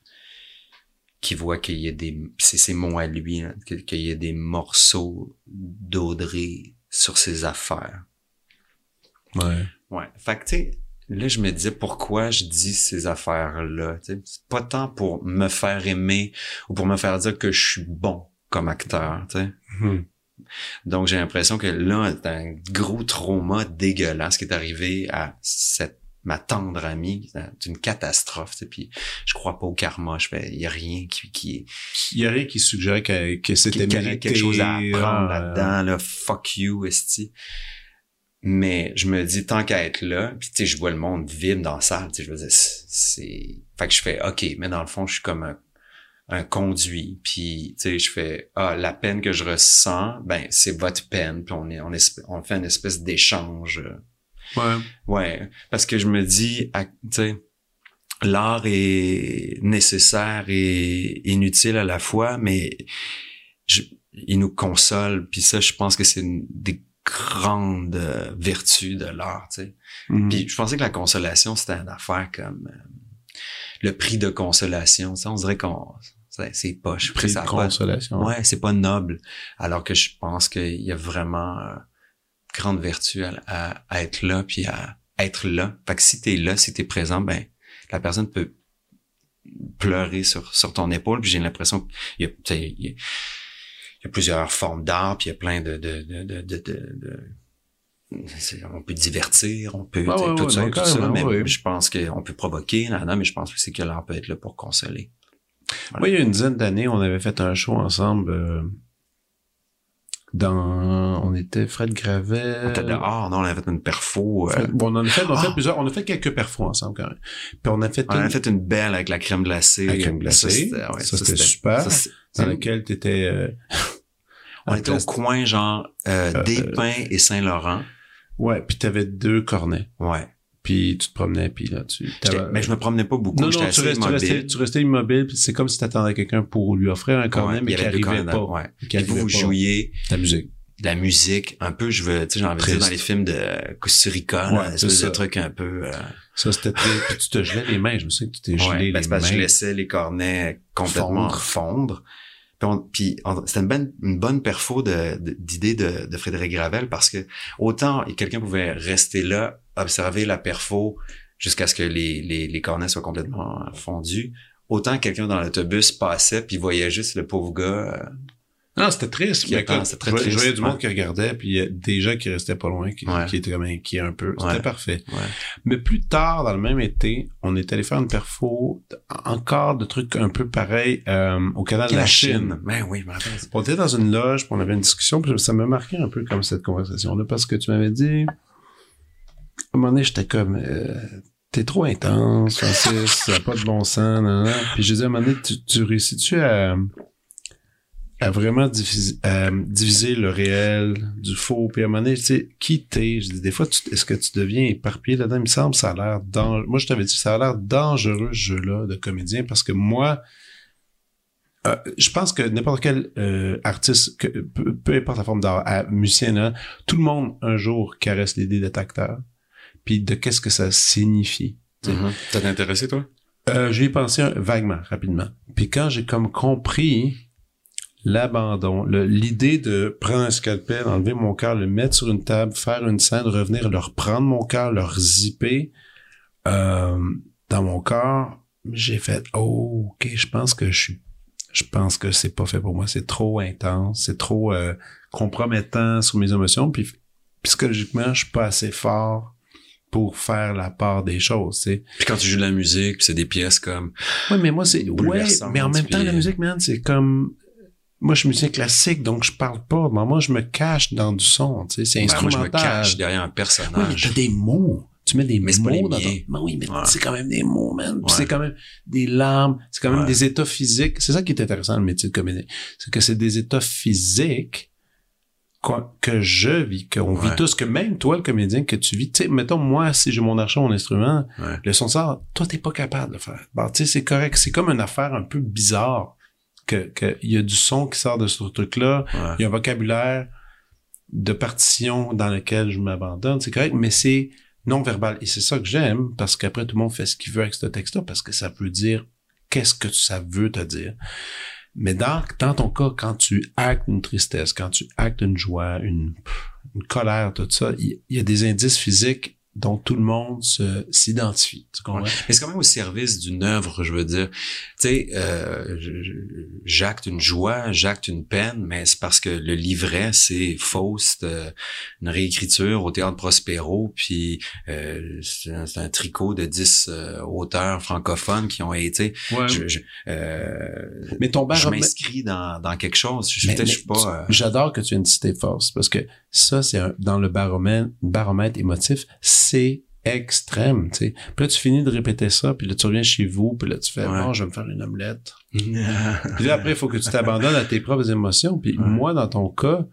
qui voit qu'il y a des c'est ses mots à lui que- qu'il y a des morceaux d'Audrey sur ses affaires. Ouais. Ouais. Fait que tu sais là je me disais pourquoi je dis ces affaires là, tu sais c'est pas tant pour me faire aimer ou pour me faire dire que je suis bon comme acteur, tu sais. Mhm. Donc j'ai l'impression que là c'est un gros trauma dégueulasse qui est arrivé à cette ma tendre amie, c'est une catastrophe, puis je crois pas au karma, je fais il y a rien qui qui est Il y a rien qui suggérait que, que c'était avait mérité. quelque chose à apprendre euh, là-dedans, là, fuck you, esti. Mais je me dis, tant qu'à être là, puis tu sais, je vois le monde vivre dans la salle, tu sais, je veux dire, c'est-. Fait que je fais, OK, mais dans le fond, je suis comme un, un conduit, puis tu sais, je fais, ah, la peine que je ressens, ben, c'est votre peine, puis on, est, on fait une espèce d'échange. euh, Ouais. Ouais, parce que je me dis, tu sais, l'art est nécessaire et inutile à la fois, mais je- il nous console. Puis ça, je pense que c'est une des grandes euh, vertus de l'art, tu sais. Mhm. Puis je pensais que la consolation, c'était une affaire comme euh, le prix de consolation. Tu sais, on dirait qu'on... c'est- poche. Prix de a pas- consolation. Ouais, c'est pas noble. Alors que je pense qu'il y a vraiment euh, grande vertu à, à- à être là puis à être là. Fait que si t'es là, si t'es présent, ben la personne peut pleurer sur, sur ton épaule. Puis j'ai l'impression qu'il y a, y y plusieurs formes d'art, puis il y a plein de de de de, de, on peut divertir, on peut tu sais, ouais, tout ouais, ça, tout ça, mais ouais. je pense qu'on peut provoquer, là, non, mais je pense aussi que l'art peut être là pour consoler. Moi, il y a une dizaine d'années, on avait fait un show ensemble euh, dans... On était Fred Gravel... On était dehors, non, on avait fait une perfo. euh, Fred- Bon, on en a fait, on a fait Ah! plusieurs, on a fait quelques perfos ensemble quand même. Puis on a fait On une a fait une belle avec la crème glacée. La crème glacée. Ça, c'était ouais, Ça, c'était super. ça, dans laquelle t'étais... Euh, on était au coin, genre, euh, Euh, Despins et Saint-Laurent. Ouais, puis t'avais deux cornets. Ouais. Puis tu te promenais, puis là, tu... Mais je me promenais pas beaucoup. Non, non, tu, restes- tu restais, tu restais immobile, puis c'est comme si t'attendais quelqu'un pour lui offrir un cornet, Ouais, mais qui avait deux arrivait cornets pas. ouais. Qui vous, vous jouiez La musique. de la musique un peu, je veux, tu sais, j'ai envie de dire dans les films de Costa Rica, Ouais, ça. truc un peu... euh, Ça, c'était. Puis tu te gelais les mains. Je me souviens que tu t'es gelé ouais, ben, les c'est parce que je mains. laissais les cornets complètement fondre. Puis, on- Puis c'était une bonne, une bonne perfo de- de- d'idées de, de Frédéric Gravel parce que autant quelqu'un pouvait rester là, observer la perfo jusqu'à ce que les, les, les cornets soient complètement fondus, autant quelqu'un dans l'autobus passait puis voyait juste le pauvre gars. euh, Non, c'était triste. Qui mais attend, très je voyais- je voyais triste, du monde ouais. qui regardait, puis il y a des gens qui restaient pas loin, qui, Ouais. qui étaient comme inquiets un peu. C'était Ouais. parfait. Mais plus tard, dans le même été, on est allé faire une perfo, encore de trucs un peu pareils, euh, au canal de la, Chine. Ben oui, me. On était dans une loge, puis on avait une discussion, puis ça m'a marqué un peu comme cette conversation-là, parce que tu m'avais dit, un moment donné, j'étais comme, euh, t'es trop intense, Francis, ça pas de bon sens, nan, nan. Puis je disais, à un moment donné, tu, tu réussis-tu à, à vraiment diviser, diviser le réel du faux? Puis à un moment donné, tu sais, qui t'es? Je dis, des fois, est-ce que tu deviens éparpillé là-dedans? Il me semble ça a l'air dangereux. Moi, je t'avais dit, ça a l'air dangereux, ce jeu-là, de comédien, parce que moi, euh, je pense que n'importe quel euh, artiste, que, peu, peu importe la forme d'art, à- musicien, tout le monde, un jour, caresse l'idée d'être acteur. Puis de qu'est-ce que ça signifie. t'sais. Mhm. Ça t'a intéressé, toi? Euh, J'y ai pensé un- vaguement, rapidement. Puis quand j'ai comme compris l'abandon, l'idée de prendre un scalpel, enlever mon cœur, le mettre sur une table, faire une scène, revenir, leur prendre mon cœur, leur zipper euh, dans mon corps, j'ai fait oh, ok, je pense que je suis, je pense que c'est pas fait pour moi, c'est trop intense, c'est trop euh, compromettant sur mes émotions, puis psychologiquement, je suis pas assez fort pour faire la part des choses, tu sais. Puis quand tu joues de la musique, c'est des pièces comme... Ouais, mais moi, c'est. Ouais, mais en même temps, la musique, man, c'est comme. Moi, je suis musicien classique, donc je parle pas. Mais moi, je me cache dans du son, tu sais. C'est Ben, moi, je me instrumental. cache derrière un Oui, mais personnage. t'as des mots. Tu mets des Mais pas mots dans ton... Mais oui, mais Ouais. c'est quand même des mots, man. Ouais. c'est quand même des larmes. C'est quand même Ouais. des états physiques. C'est ça qui est intéressant le métier de comédien. C'est que c'est des états physiques que je vis, qu'on Ouais. vit tous, que même toi, le comédien, que tu vis. Tu sais, mettons, moi, si j'ai mon argent, mon instrument, Ouais. le son sort, toi, t'es pas capable de le faire. Bon, tu sais, c'est correct. C'est comme une affaire un peu bizarre que, que il y a du son qui sort de ce truc-là. Ouais. Il y a un vocabulaire de partition dans lequel je m'abandonne. C'est correct, mais c'est non verbal. Et c'est ça que j'aime parce qu'après, tout le monde fait ce qu'il veut avec ce texte-là parce que ça peut dire qu'est-ce que ça veut te dire. Mais dans, dans ton cas, quand tu actes une tristesse, quand tu actes une joie, une, une colère, tout ça, il il y, a des indices physiques dont tout le monde se, s'identifie. Tu comprends? Ouais. Mais c'est quand même au service d'une œuvre, je veux dire. Tu sais, euh, je- je- j'acte une joie, j'acte une peine, mais c'est parce que le livret, c'est Faust, euh, une réécriture au théâtre Prospero, puis euh, c'est un, tricot de 10 euh, auteurs francophones qui ont été... Ouais. Je, je, euh, mais ton je m'inscris dans, dans quelque chose. Je, Mais- je mais suis pas... J'adore que tu aies une cité force parce que ça, c'est un- dans le baromètre, baromètre émotif, c'est extrême, tu sais. Puis là, tu finis de répéter ça, puis là, tu reviens chez vous, puis là, tu fais, Ouais. bon, je vais me faire une omelette. [LAUGHS] Puis là, après, il faut que tu t'abandonnes à tes propres émotions. Puis Ouais. moi, dans ton cas,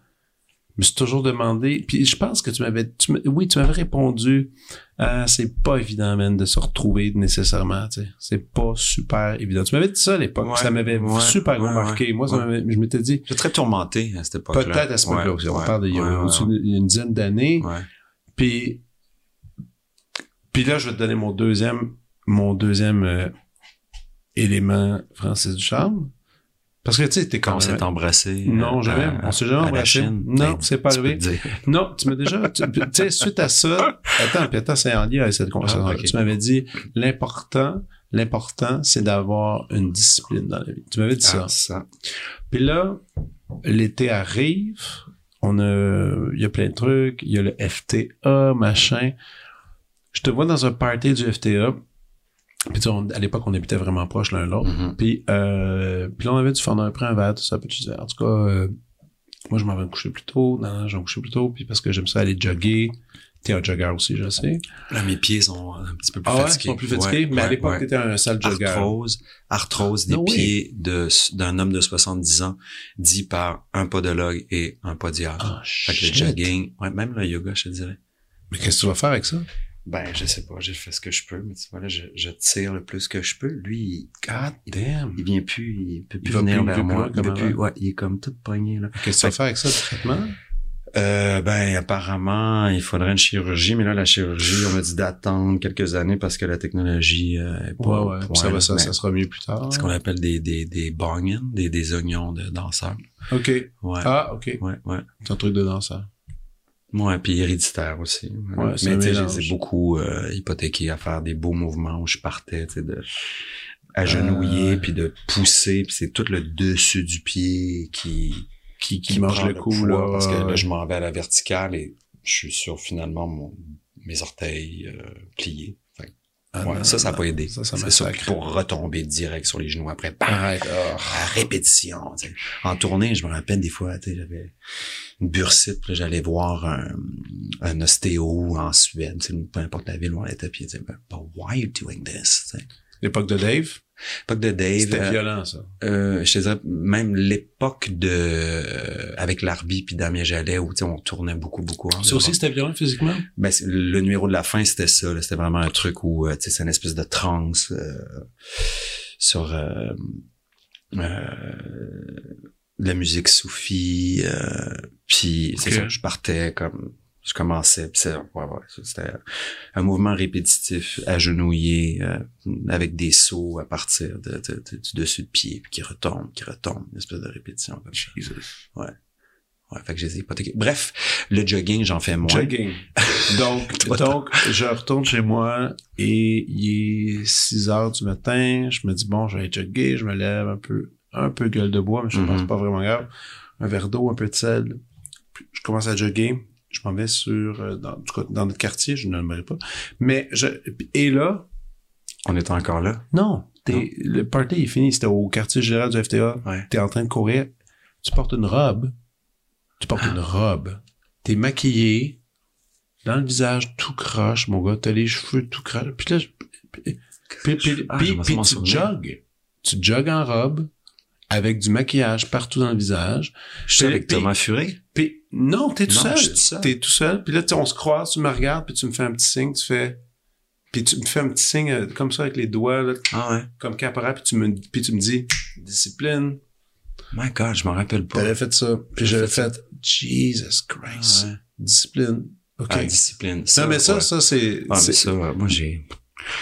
je me suis toujours demandé, puis je pense que tu m'avais, oui, tu m'avais répondu, ah, c'est pas évident, man, de se retrouver nécessairement, tu sais. C'est pas super évident. Tu m'avais dit ça à l'époque, Ouais, ça m'avait super ouais, marqué. Moi, ça je m'étais dit, J'étais très tourmenté à cette époque-là. Peut-être à ce moment-là Ouais, aussi. On parle d'il y a d'une dizaine d'années. Puis, puis là, je vais te donner mon deuxième, mon deuxième euh, élément, Francis Ducharme. Parce que, tu sais, t'es Quand quand on s'est embrassé. Non, euh, jamais. à- On s'est jamais embrassé. Non, c'est pas arrivé. [LAUGHS] Non, tu m'as déjà... Tu sais, suite à ça... [LAUGHS] Attends, puis attends, c'est en lien avec cette conversation Ah. Tu m'avais dit, l'important, l'important, c'est d'avoir une discipline dans la vie. Tu m'avais dit ça. Ah, ça. Puis là, l'été arrive, on a, il y a plein de trucs, il y a le FTA, machin. Je te vois dans un party du FTA. Puis tu sais, on- à l'époque, on habitait vraiment proche l'un de l'autre. Mhm. Puis, euh, puis là, on avait du on avait pris un verre, tout ça. Puis tu disais, en tout cas, euh, moi, je m'en vais me coucher plus tôt. Non, non, je vais me coucher plus tôt. Puis parce que j'aime ça aller jogger. T'es un jogger aussi, je sais. Là, mes pieds sont un petit peu plus Ah ouais, ils fatigués. sont plus fatigués. Ouais, mais à l'époque, t'étais un sale jogger. Arthrose, arthrose des Non, oui. pieds de, d'un homme de 70 ans, dit par un podologue et un podiatre. Ah, fait que le jogging, ouais, même le yoga, je te dirais. Mais qu'est-ce que tu vas faire avec ça? Ben, je sais pas, j'ai fait ce que je peux, mais tu vois, là, je, je tire le plus que je peux. Lui, God damn. il, il vient plus, il peut plus venir il vers moi. Il plus, ouais, il est comme tout pogné, là. Qu'est-ce que tu vas faire avec ça, le traitement? Euh, ben, apparemment, il faudrait une chirurgie, mais là, la chirurgie, on m'a dit d'attendre quelques années parce que la technologie euh, est pas Ouais, ouais. ça va, ça, ça sera mieux plus tard. Ce qu'on appelle des, des, des des, des oignons de danseurs. OK. Ouais. Ah, OK. Ouais, ouais. C'est un truc de danseur. Ouais, puis héréditaire aussi. Ouais, mais tu sais, mélange. je les ai beaucoup euh, hypothéqué à faire des beaux mouvements où je partais, tu sais, de agenouiller, Euh. puis de pousser, puis c'est tout le dessus du pied qui Qui, qui, qui mange le coup, là. parce que là, je m'en vais à la verticale et je suis sur finalement mon, mes orteils euh, pliés. Ah, ouais, non, ça, ça n'a pas aidé. Ça, ça C'est ça, pour retomber direct sur les genoux après. bam, Arrête. ah. à répétition. En tournée, je me rappelle des fois, j'avais une bursite, j'allais voir un, un ostéo en Suède, peu importe la ville où on était, puis il disait, But why are you doing this? L'époque de Dave? L'époque de Dave. C'était euh, violent, ça. euh, je te dirais, même l'époque de euh, avec Larbi puis Damien Jalais où tu sais, on tournait beaucoup beaucoup. Ça aussi, c'était violent physiquement? Ben, le numéro de la fin, c'était ça. C'était vraiment un truc où, euh, tu sais, c'est une espèce de trance euh, sur euh, euh, de la musique soufie. Euh, puis, c'est ça, je partais comme... Je commençais, puis c'est- ouais, ouais, c'était un mouvement répétitif, agenouillé, euh, avec des sauts à partir de, de- de- du dessus de pied, puis qui retombe, qui retombe, une espèce de répétition comme ça. Ouais, fait que j'ai hypothéqué. Bref, le jogging, j'en fais moins. Jogging. Donc, [LAUGHS] donc, je retourne chez moi et il est 6 heures du matin. Je me dis, bon, je vais jogger. Je me lève un peu, un peu gueule de bois, mais je pense Mhm. que c'est pas vraiment grave. Un verre d'eau, un peu de sel. Puis, je commence à jogger. Je m'en vais sur, euh, dans, en tout cas, dans notre quartier, je ne le nommerai pas. Mais je, et là, On est encore là? non, le party est fini. C'était au quartier général du FTA. Ouais. T'es en train de courir. Tu portes une robe. Tu portes Ah. une robe. T'es maquillé. Dans le visage, tout croche, mon gars. T'as les cheveux tout croche. Puis là, je- puis, puis, puis, Ah, puis- tu jogues. Tu jogues en robe. Avec du maquillage partout dans le visage. Je suis avec Thomas Furet. Puis, non, t'es tout Non, seul. T'es tout seul. Puis là, tu sais, on se croise, tu me regardes, puis tu me fais un petit signe, tu fais... Puis tu me fais un petit signe euh, comme ça avec les doigts, là, Ah ouais. comme caporal, puis tu me, puis tu me dis, discipline. My God, je m'en rappelle pas. T'avais fait ça. Puis j'avais fait fait, Jesus Christ. Ah, ouais. Discipline. OK. Ah, discipline. non, mais ça, ouais. ça, c'est, Ah, mais c'est, ça, moi, j'ai...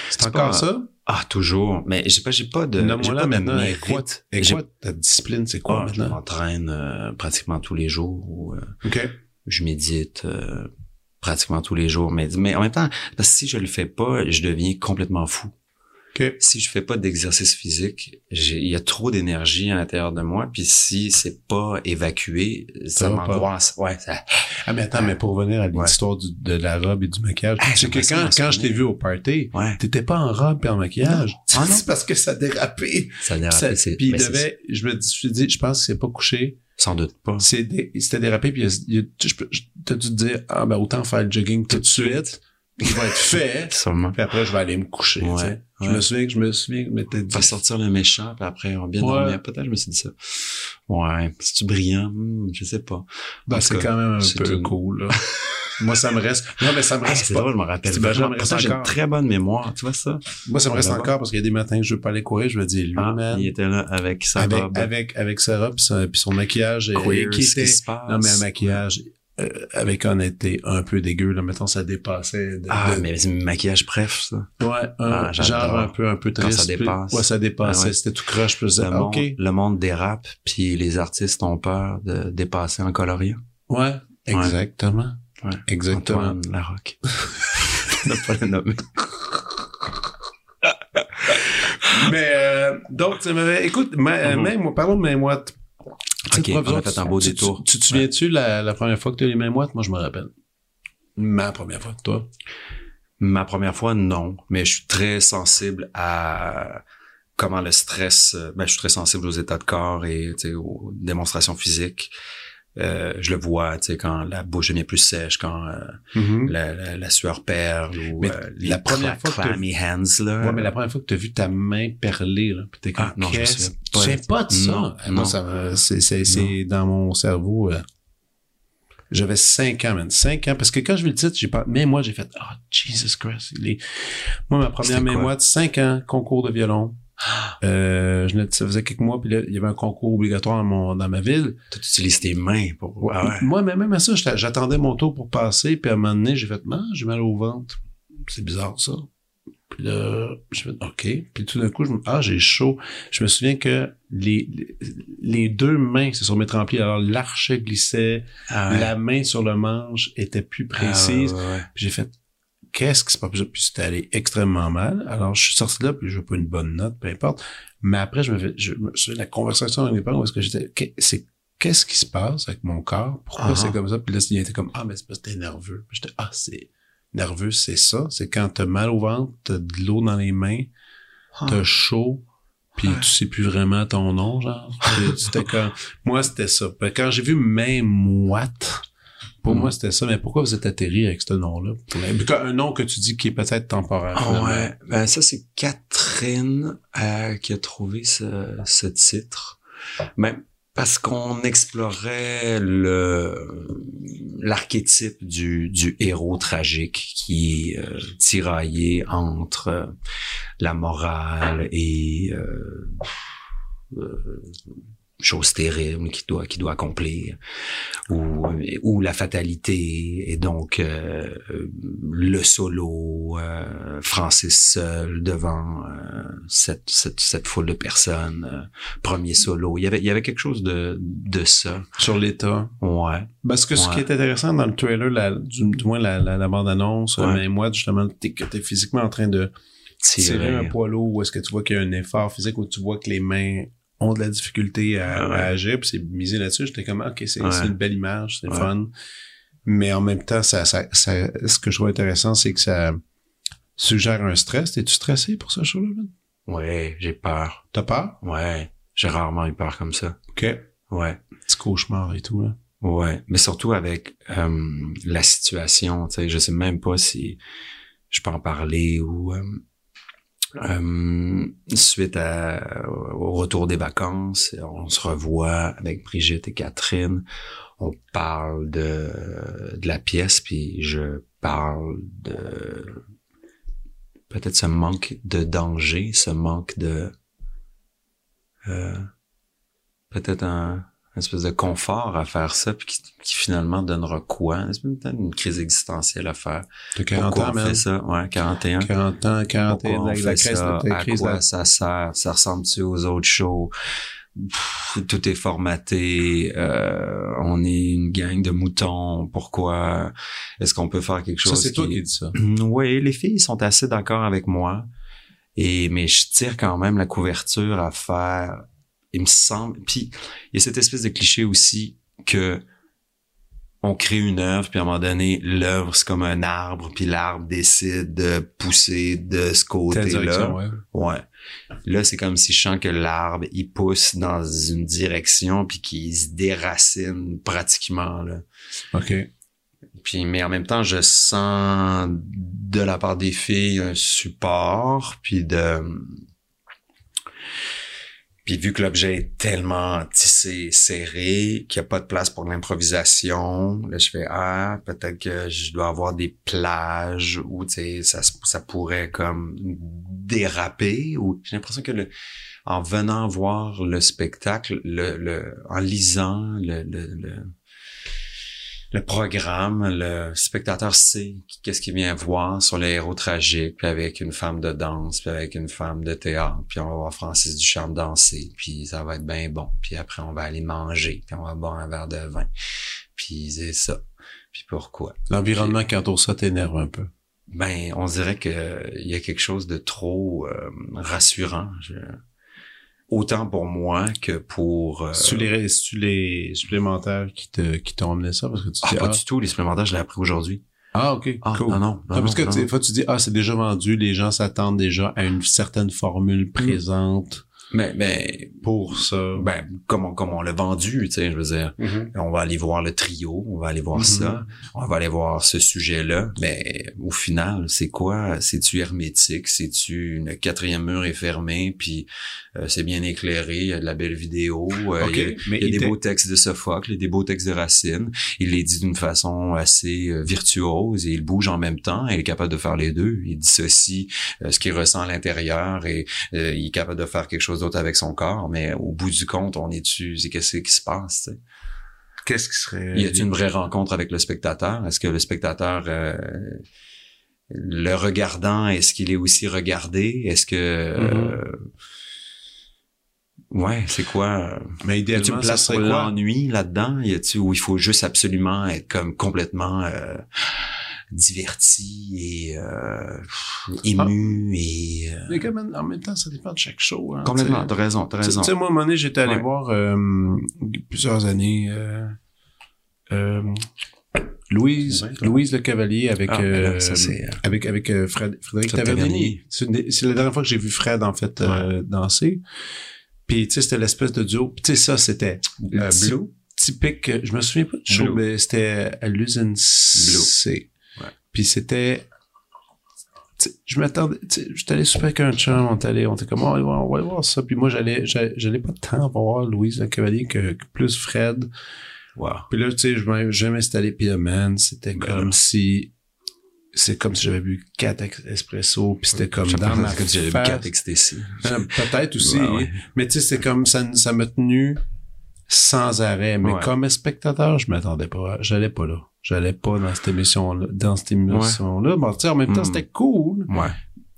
c'est encore pas- ça? Ah, toujours. Mais j'ai pas, j'ai pas de... j'ai Nomme-moi-la pas maintenant. Et quoi, et J'ai- quoi ta discipline, c'est quoi Ah, je maintenant? m'entraîne euh, pratiquement tous les jours. Ou, euh, OK. je médite euh, pratiquement tous les jours. Mais, mais en même temps, parce que si je le fais pas, je deviens complètement fou. Si je fais pas d'exercice physique, il y a trop d'énergie à l'intérieur de moi. Puis si c'est pas évacué, ça Ça m'angoisse. Ouais, ça... Ah, mais attends, mais pour revenir à l'histoire de la robe et du maquillage. Ah, c'est que j'aimerais ça quand, quand je t'ai vu au party, Ouais, t'étais pas en robe et en maquillage. Ah, [LAUGHS] non. c'est parce que ça dérapait. ça dérape. Ça- Puis il devait, je me suis dit, je pense que c'est pas couché. Sans doute pas. C'était dérapé, puis t'as dû te dire, ah, ben, autant faire le jogging tout de suite. Il va être fait. [LAUGHS] Sûrement. Puis après, je vais aller me coucher. Ouais, tu. Je me souviens que je me souviens que je m'étais dit. Faire sortir le méchant, puis après, on va bien Ouais. dormir. Peut-être, je me suis dit ça. Ouais, c'est-tu brillant? Hmm, je sais pas. Ben, En c'est quand même un c'est peu une- cool, là. [LAUGHS] Moi, ça me reste. Non, mais ça me reste c'est pas. drôle, je me rappelle. C'est- reste Pourtant, j'ai une encore. très bonne mémoire, tu vois ça? Moi, ça me reste encore parce qu'il y a des matins que je veux pas aller courir, je me dis, lui, Ah, man. il était là avec sa Avec, robe. avec, avec sa robe puis son, puis son maquillage, Queer, qui ce qui était, se passe. non, mais un maquillage, euh, avec honnêteté, un peu dégueu, là. Mettons, ça dépassait de, Ah, de- mais c'est un maquillage bref, ça. Ouais, un, Ah, genre un peu, un peu Quand triste. ça puis- dépasse. Ouais, ça dépassait. Ah ouais. C'était tout croche. Puis disais, Le, ah, monde, OK. le monde dérape, puis les artistes ont peur de dépasser en coloriant. Ouais, exactement. Ouais. Exactement. Antoine Larocque. [LAUGHS] ne pas le nommer. [LAUGHS] Mais, euh, donc, écoute, ma- euh, Mhm. même, parlons de main moite. Ok, Tu sais, on a provisoire, fait un beau tu- détour. Tu, tu te souviens-tu la, la première fois que tu as les mains moites? Moi, je me rappelle. Ma première fois, toi? Ma première fois, non. Mais je suis très sensible à comment le stress... euh, Ben, je suis très sensible aux états de corps et aux démonstrations physiques. Euh, je le vois, tu sais, quand la bouche devient plus sèche, quand euh, la, la, la sueur perle ou Mais euh, les la première fois que t'as- clammy hands, là. Ouais, mais la première fois que tu as vu ta main perler, là, pis t'es comme, Ah, non, je tu pas. sais pas de ça? Non, Moi, ça c'est, c'est, dans mon cerveau, euh, j'avais cinq ans, man. Cinq ans. Parce que quand je vu le titre, j'ai pas, mais moi, j'ai fait, ah, Jesus Christ. Il est... Moi, ma première moite, cinq ans, concours de violon. Euh, je ça faisait quelques mois, puis là, il y avait un concours obligatoire dans, mon, dans ma ville. Tu utilises tes mains pour... Ah ouais. Moi, même à ça, j'attendais mon tour pour passer, puis à un moment donné, j'ai fait, ah, j'ai mal au ventre. C'est bizarre, ça. Puis là, j'ai fait, OK. Puis tout d'un coup, je me, ah, j'ai chaud. Je me souviens que les, les, les deux mains se sont mises remplies. Alors, l'archet glissait, Ah ouais. la main sur le manche était plus Ah ouais, précise. ouais, ouais. Puis j'ai fait, qu'est-ce qui se passe? Puis c'était allé extrêmement mal. Alors, je suis sorti de là, puis je veux pas une bonne note, peu importe. Mais après, je me fais, je la conversation avec mes parents où est-ce que j'étais, c'est, qu'est-ce qui se passe avec mon corps? Pourquoi Ah. c'est comme ça? Puis là, il était comme, ah, mais c'est parce que t'es nerveux. Puis j'étais, ah, c'est, nerveux, c'est ça. C'est quand t'as mal au ventre, t'as de l'eau dans les mains, t'as chaud, puis tu sais plus vraiment ton nom, genre. C'était comme, moi, c'était ça. Quand j'ai vu main moite, Pour Mm. moi, c'était ça. Mais pourquoi vous êtes atterri avec ce nom-là? Un nom que tu dis qui est peut-être temporaire. Finalement. ouais, ben ça c'est Catherine euh, qui a trouvé ce, ce titre. Ben, parce qu'on explorait le l'archétype du, du héros tragique qui est euh, tiraillé entre euh, la morale et euh, choses terribles qu'il doit qu'il doit accomplir ou ou la fatalité et donc euh, le solo euh, Francis seul devant euh, cette, cette cette foule de personnes euh, premier solo il y avait il y avait quelque chose de de ça Sur l'État. ouais Parce que ce Ouais. qui est intéressant dans le trailer, la, du, du moins la, la, la bande-annonce, Ouais. euh, mais moi, justement, t'es, t'es physiquement en train de tirer un poids lourd où est-ce que tu vois qu'il y a un effort physique, où tu vois que les mains ont de la difficulté à, Ouais. à agir, puis c'est misé là-dessus. J'étais comme, OK, c'est, Ouais. une belle image, c'est Ouais. fun. Mais en même temps, ça, ça, ça, ce que je trouve intéressant, c'est que ça suggère un stress. T'es-tu stressé pour ce show-là, man? ouais j'ai peur T'as peur? ouais j'ai rarement eu peur comme ça OK. ouais Petit cauchemar et tout, là. Ouais, mais surtout avec euh, la situation, tu sais, je sais même pas si je peux en parler ou euh, euh, suite à, au retour des vacances, on se revoit avec Brigitte et Catherine, on parle de, de la pièce, puis je parle de peut-être ce manque de danger, ce manque de euh, peut-être un une espèce de confort à faire ça, puis qui, qui finalement donnera quoi? Peut-être une crise existentielle à faire. T'as 40 Pourquoi ans, on fait ça? Ouais, 41. 40 ans, 40 Pourquoi on la, fait la crise, ça? la à crise, quoi la- ça sert? Ça ressemble-tu aux autres shows? Pff, tout est formaté. euh, on est une gang de moutons. Pourquoi? Est-ce qu'on peut faire quelque Ça, chose c'est toi qui- qui dis ça. [CLEARS THROAT] oui, les filles sont assez d'accord avec moi. Et mais je tire quand même la couverture à faire. Il me semble. Puis il y a cette espèce de cliché aussi que on crée une œuvre, puis à un moment donné, l'œuvre c'est comme un arbre, puis l'arbre décide de pousser de ce côté-là. Ouais. Là, c'est comme si je sens que l'arbre, il pousse dans une direction, puis qu'il se déracine pratiquement là. OK. Puis, mais en même temps, je sens de la part des filles un support, puis de... Puis vu que l'objet est tellement tissé, serré, qu'il n'y a pas de place pour l'improvisation, là, je fais, ah, peut-être que je dois avoir des plages où, tu sais, ça, ça pourrait comme déraper, ou j'ai l'impression que le, en venant voir le spectacle, le, le, en lisant le, le, le, le programme, le spectateur sait qu'est-ce qu'il vient voir sur le héros tragique, puis avec une femme de danse, puis avec une femme de théâtre, puis on va voir Francis Duchamp danser, puis ça va être bien bon, puis après on va aller manger, puis on va boire un verre de vin, puis c'est ça. Puis pourquoi? L'environnement qui entoure ça t'énerve un peu. Ben, on dirait que il y a quelque chose de trop euh, rassurant. Je- Autant pour moi que pour... euh, les, c'est-tu les supplémentaires qui te, qui t'ont amené ça? Parce que tu Ah, dis, pas ah, du tout, les supplémentaires, je l'ai appris aujourd'hui. ah, ok, Ah, cool. non, non, Ah, non, parce que non, tu non. fois, tu dis, ah, c'est déjà vendu, les gens s'attendent déjà à une certaine Mm. formule présente Mais, mais pour ça. ben, comme on, comme on l'a vendu, tu sais, je veux dire, Mhm. on va aller voir le trio, on va aller voir Mhm. ça, on va aller voir ce sujet-là, mais au final, c'est quoi? C'est-tu hermétique? C'est-tu une quatrième mur est fermé, puis euh, c'est bien éclairé, il y a de la belle vidéo, euh, il y a, mais il y a il des beaux textes de Sophocle, il y a des beaux textes de Racine, il les dit d'une façon assez euh, virtuose et il bouge en même temps, et il est capable de faire les deux, il dissocie euh, ce qu'il ressent à l'intérieur et il est capable de faire quelque chose d'autre avec son corps, mais au bout du compte, on est dessus, c'est qu'est-ce qui se passe, tu sais? Qu'est-ce qui serait... Y a-t-il une vraie rencontre avec le spectateur? Est-ce que le spectateur, euh, le regardant, est-ce qu'il est aussi regardé? Est-ce que... euh, ouais, c'est quoi? Mais Y a-t-il idéalement, une ça serait quoi? l'ennui là-dedans? Y a-t-il où il faut juste absolument être comme complètement euh, diverti et euh, ému et... euh, Mais comme en même temps, ça dépend de chaque show. Hein, complètement, tu t'as raison, t'as Tu raison. sais, moi, à un moment donné, j'étais allé Ouais. voir euh, plusieurs années euh, euh, Louise, vrai. Louise Le Cavalier avec Ah, là, euh, ça, euh, avec avec euh, Fred, Frédéric Tavernier. C'est la dernière fois que j'ai vu Fred en fait euh, danser. Puis tu sais, c'était l'espèce de duo. Puis, Tu sais, ça c'était euh, Blue. typique. Je me souviens pas du show, Blue. mais c'était à l'usine C. Ouais. Puis c'était. Je m'attendais, tu sais, j'étais allé super avec un chum, on allé, on était comme, oh, on va aller voir ça. Puis moi, j'allais, j'allais pas tant pour voir Louise Le Cavalier que, que plus Fred. Wow. Puis là, tu sais, je installé, puis là, man, c'était Ben comme si, c'est comme si j'avais bu quatre espresso, puis c'était comme dans ma comme si j'avais bu quatre ecstasy. Peut-être aussi, Ouais, ouais. mais tu sais, c'est comme ça, ça m'a tenu sans arrêt. Mais Ouais. comme spectateur, je m'attendais pas, j'allais pas là. J'allais pas dans cette émission-là, dans cette émission-là. Bon, tu sais, en même temps, Mm. c'était cool. Ouais.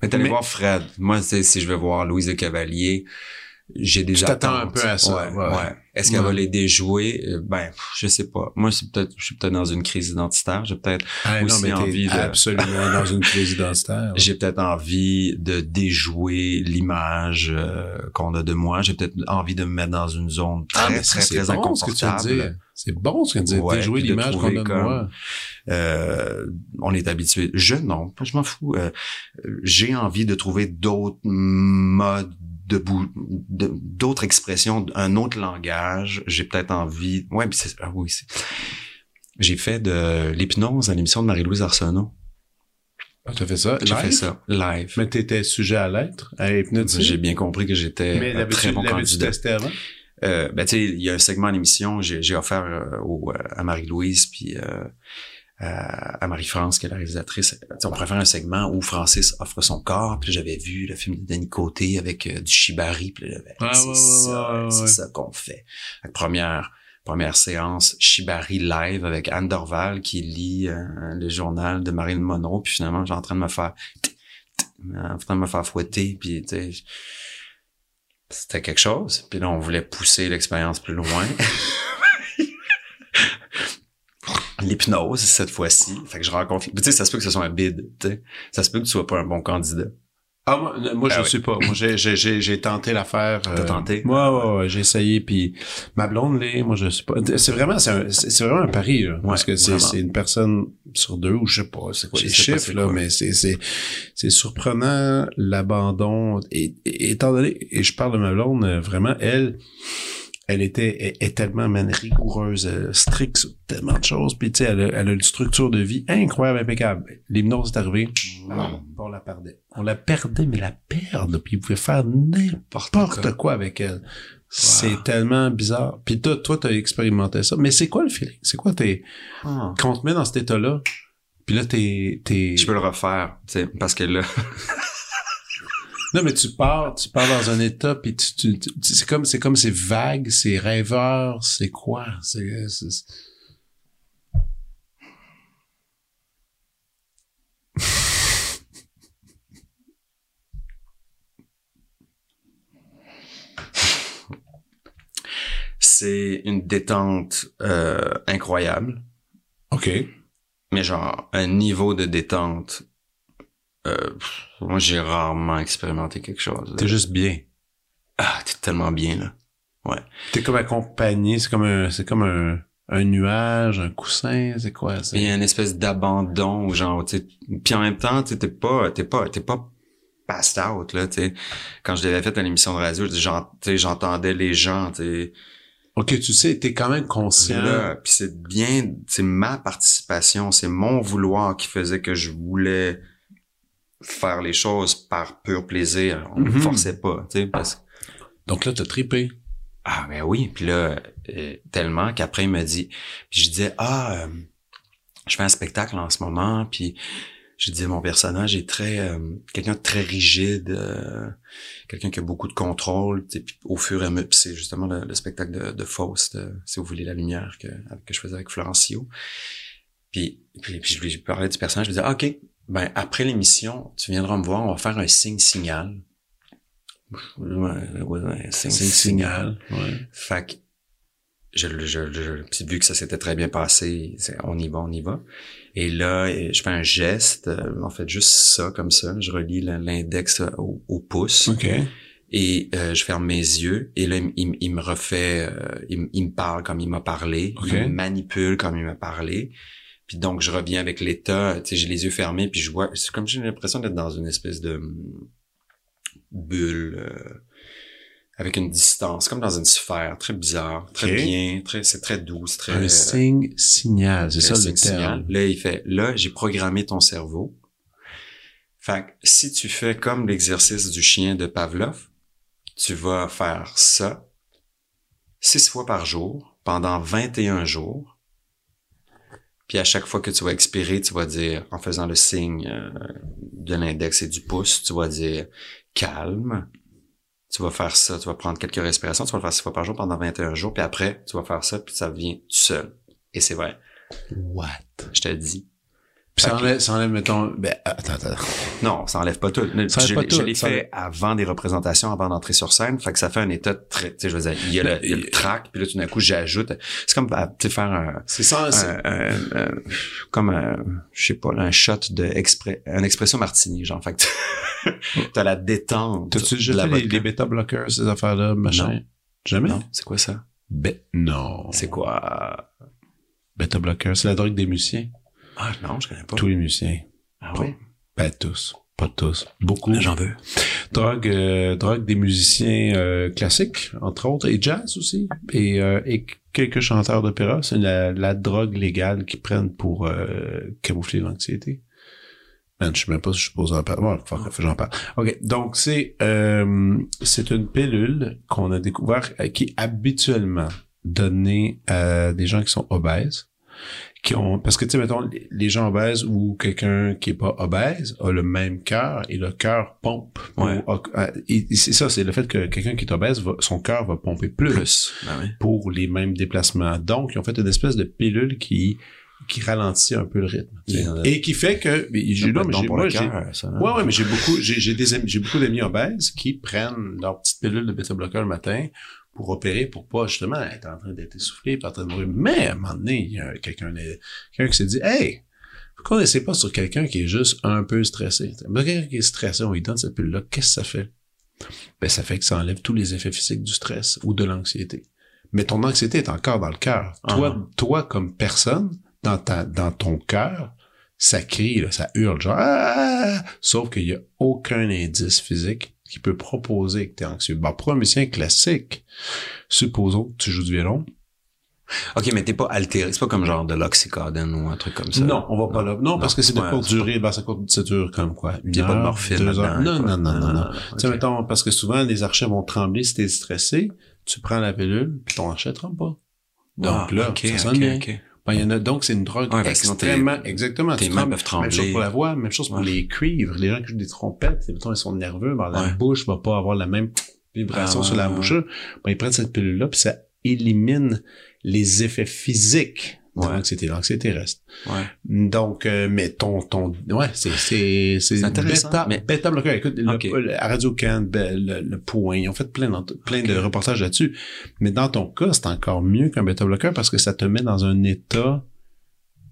Mais t'allais Mais- voir Fred. Moi, si je vais voir Louise Le Cavalier, j'ai Tu t'attends un peu à ça, Ouais. ouais. Est-ce qu'elle va les déjouer? Euh, Ben, je sais pas. Moi, c'est peut-être, je suis peut-être dans une crise identitaire. J'ai peut-être, Ah, Aussi envie de- absolument dans une crise identitaire. [LAUGHS] j'ai peut-être envie de déjouer l'image euh, qu'on a de moi. J'ai peut-être envie de me mettre dans une zone très, Ah, mais ça, très, c'est très bon, inconfortable. C'est bon ce que tu dis. Ouais, Déjouer l'image qu'on a de comme- moi. Euh, on est habitué. Je non, je m'en fous. Euh, j'ai envie de trouver d'autres modes d'autres expressions, un autre langage. J'ai peut-être envie. Ouais, c'est ah oui, c'est. J'ai fait de l'hypnose à l'émission de Marie-Louise Arsenault. Ah, t'as fait ça? J'ai fait ça live. Mais t'étais sujet à l'être, à hypnotiser. J'ai bien compris que j'étais Mais un très bon candidat. testé avant? Euh, ben tu sais, il y a un segment à l'émission, j'ai offert euh, au, euh, à Marie-Louise puis euh, à, à Marie-France, qui est la réalisatrice. On pourrait faire un segment où Francis offre son corps, puis j'avais vu le film de Denis Côté avec euh, du shibari, puis Ah, c'est ouais, ça, ouais, c'est ça qu'on fait. Que première première séance shibari live avec Anne Dorval qui lit euh, le journal de Marilyn Monroe, puis finalement, j'ai en train de me faire en train de me faire fouetter, puis c'était quelque chose. Puis là, on voulait pousser l'expérience plus loin. [LAUGHS] L'hypnose, cette fois-ci. Fait que je rencontre... Tu sais, ça se peut que ce soit un bid, tu sais. Ça se peut que tu sois pas un bon candidat. Ah, moi, moi, je Ah ne oui. suis pas. Moi, j'ai, j'ai, j'ai, tenté l'affaire. T'as tenté? Moi, ouais, ouais, j'ai essayé, puis ma blonde, là, moi, je suis pas. C'est vraiment, c'est, un- c'est vraiment un pari, là, parce que c'est, c'est une personne sur deux, ou je sais pas, c'est quoi Je les chiffres, là, quoi. mais c'est, c'est, c'est surprenant l'abandon. Et, et- étant donné, et je parle de ma blonde, euh, vraiment, elle, elle était tellement man, rigoureuse, euh, stricte sur tellement de choses. Puis tu sais, elle, a- elle a une structure de vie incroyable, impeccable. L'hypnose est arrivée, bam, on la perdait. On la perdait, mais la perdre. Puis il pouvait faire n'importe quoi avec elle. C'est tellement bizarre. Puis toi, toi, t'as expérimenté ça. Mais c'est quoi le feeling? C'est quoi tes... Ah. Quand on te met dans cet état-là, puis là, t'es... t'es... Je peux le refaire, tu sais, parce que là... [LAUGHS] Non, mais tu pars, tu pars dans un état, puis tu, tu, tu- c'est comme, c'est comme c'est vague, c'est rêveur, c'est quoi? C'est, c'est- C'est une détente euh, incroyable, OK. mais genre un niveau de détente. Euh, moi, j'ai rarement expérimenté quelque chose. T'es juste bien. Ah, t'es tellement bien là. T'es comme accompagné, c'est comme un, c'est comme un, un nuage, un coussin, c'est quoi? Il y a une espèce d'abandon, où genre, tu puis en même temps, tu t'es pas, t'es pas, t'es pas passed out là, tu. Quand je l'avais fait à l'émission de radio, j'entendais les gens, tu sais. OK, tu sais, t'es quand même conscient. Là, puis c'est bien, c'est ma participation, c'est mon vouloir qui faisait que je voulais faire les choses par pur plaisir. On me Mhm. forçait pas, tu sais, parce que Donc là, t'as trippé. ah ben oui, puis là euh, tellement qu'après il me dit, puis je disais ah euh, je fais un spectacle en ce moment, puis je disais mon personnage est très euh, quelqu'un de très rigide, quelqu'un qui a beaucoup de contrôle, puis au fur et à mesure, c'est justement le, le spectacle de, de Faust, si vous voulez la lumière que que je faisais avec Florencio. Puis puis, puis je lui parlais du personnage, je lui disais ah, ok ben après l'émission tu viendras me voir, on va faire un signe signal. Ouais, ouais, ouais, signe C'est le signal. Ouais. fait que je, je, je, vu que ça s'était très bien passé, on y va, on y va. Et là, euh, je fais un geste, euh, en fait juste ça comme ça, je relie l'index au, au pouce OK. et euh, je ferme mes yeux et là il, il- il me refait, euh, il, me- il me parle comme il m'a parlé, Ok. il me manipule comme il m'a parlé. Puis donc je reviens avec l'état, tu sais, j'ai les yeux fermés puis je vois, c'est comme j'ai l'impression d'être dans une espèce de hum, bulle. euh, avec une distance, comme dans une sphère, très bizarre, très bien, très, c'est très doux, c'est très... Un signe signal, c'est ça le le terme. signal. Là, il fait, là, j'ai programmé ton cerveau. Fait que si tu fais comme l'exercice du chien de Pavlov, tu vas faire ça six fois par jour pendant 21 jours. Puis à chaque fois que tu vas expirer, tu vas dire, en faisant le signe euh, de l'index et du pouce, tu vas dire calme. Tu vas faire ça, tu vas prendre quelques respirations, tu vas le faire six fois par jour pendant 21 jours, puis après, tu vas faire ça, puis ça vient tout seul. Et c'est vrai, What? je te dis. Puis ça enlève, ça enlève, mettons, ben, attends, attends. Non, ça enlève pas tout. Ça enlève je pas je tout, l'ai fait avant des représentations, avant d'entrer sur scène. Fait que ça fait un état de très, tu sais, je veux dire, il y a le, il y a le track, puis là, tout d'un coup, j'ajoute. C'est comme, à, tu sais, faire un, C'est ça, c'est- un- un- un- comme un, je sais pas, un shot de exprès, un expression martini, genre. Fait que [LAUGHS] t'as la détente. T'as-tu déjà fait les, les bêta-bloqueurs, ces affaires-là, machin? Non. Jamais? Non, c'est quoi ça? Ben, non. C'est quoi? Bêta-bloqueurs, c'est la drogue des musiciens. Ah, non, je connais pas. Tous les musiciens. Ah ouais? Ben, tous. Pas tous. Beaucoup. J'en veux. drogue, euh, drogue des musiciens euh, classiques, entre autres, et jazz aussi, et, euh, et quelques chanteurs d'opéra. C'est la, la drogue légale qu'ils prennent pour euh, camoufler l'anxiété. Man, je sais même pas si je suppose en parler. Bon, fuck, faut que j'en parle. OK, donc c'est euh, c'est une pilule qu'on a découvert euh, qui est habituellement donnée à des gens qui sont obèses qui ont parce que tu sais mettons les- gens obèses ou quelqu'un qui est pas obèse a le même cœur et le cœur pompe Ouais. euh, c'est ça c'est le fait que quelqu'un qui est obèse va- son cœur va pomper plus, Plus. Ben oui. pour les mêmes déplacements donc ils ont fait une espèce de pilule qui qui ralentit un peu le rythme et qui fait que mais j'ai mais moi ça? Ouais, ouais, mais j'ai beaucoup, j'ai, j'ai des amis, j'ai beaucoup d'amis obèses qui prennent leur petite pilule de bêta-bloqueur le matin pour opérer, pour pas justement être en train d'être essoufflé, pas en train de mourir. Mais à un moment donné, il y a quelqu'un, quelqu'un qui s'est dit, hey, pourquoi on n'essaie pas sur quelqu'un qui est juste un peu stressé? Quelqu'un qui est stressé, on lui donne cette pilule-là, qu'est-ce que ça fait? Ben, ça fait que ça enlève tous les effets physiques du stress ou de l'anxiété. Mais ton anxiété est encore dans le cœur. Toi, Uh-huh. toi, comme personne, dans ta, dans ton cœur, ça crie, là, ça hurle, genre, Ah! sauf qu'il y a aucun indice physique qui peut proposer que tu es anxieux. Bon, pour un musicien classique, supposons que tu joues du violon. Ok, mais t'es pas altéré. C'est pas comme genre de l'oxycodone ou un truc comme ça. Non, on va pas là. Non, parce que c'est de courte durée. Ben, ça, dure comme quoi? Une Il y a pas de heure, morphine deux heures. Non, non, non, non, non. Tu sais, mettons, parce que souvent, les archets vont trembler si t'es stressé. Tu prends la pilule, puis ton archet tremble pas. Donc Ah, là, ok, ça sonne bien. Ben, il y en a, donc c'est une drogue Ouais, tes- extrêmement, exactement. tes mains peuvent trembler. Même chose pour la voix, même chose pour Ouais. les cuivres. Les gens qui jouent des trompettes, mettons, ils sont nerveux, ben, la Ouais. bouche va pas avoir la même vibration Ah, sur la bouche. Ben, ils prennent cette pilule-là, puis ça élimine les effets physiques de Ouais. l'anxiété. L'anxiété reste. Ouais. Donc, euh, mais ton, ton, ouais, c'est, c'est, c'est intéressant, bêta, mais- bloqueur. Écoute, le- Ok. le, à Radio Can, ben, le, le point, ils ont fait plein, d'ent- plein de reportages là-dessus. Mais dans ton cas, c'est encore mieux qu'un bêta bloqueur parce que ça te met dans un état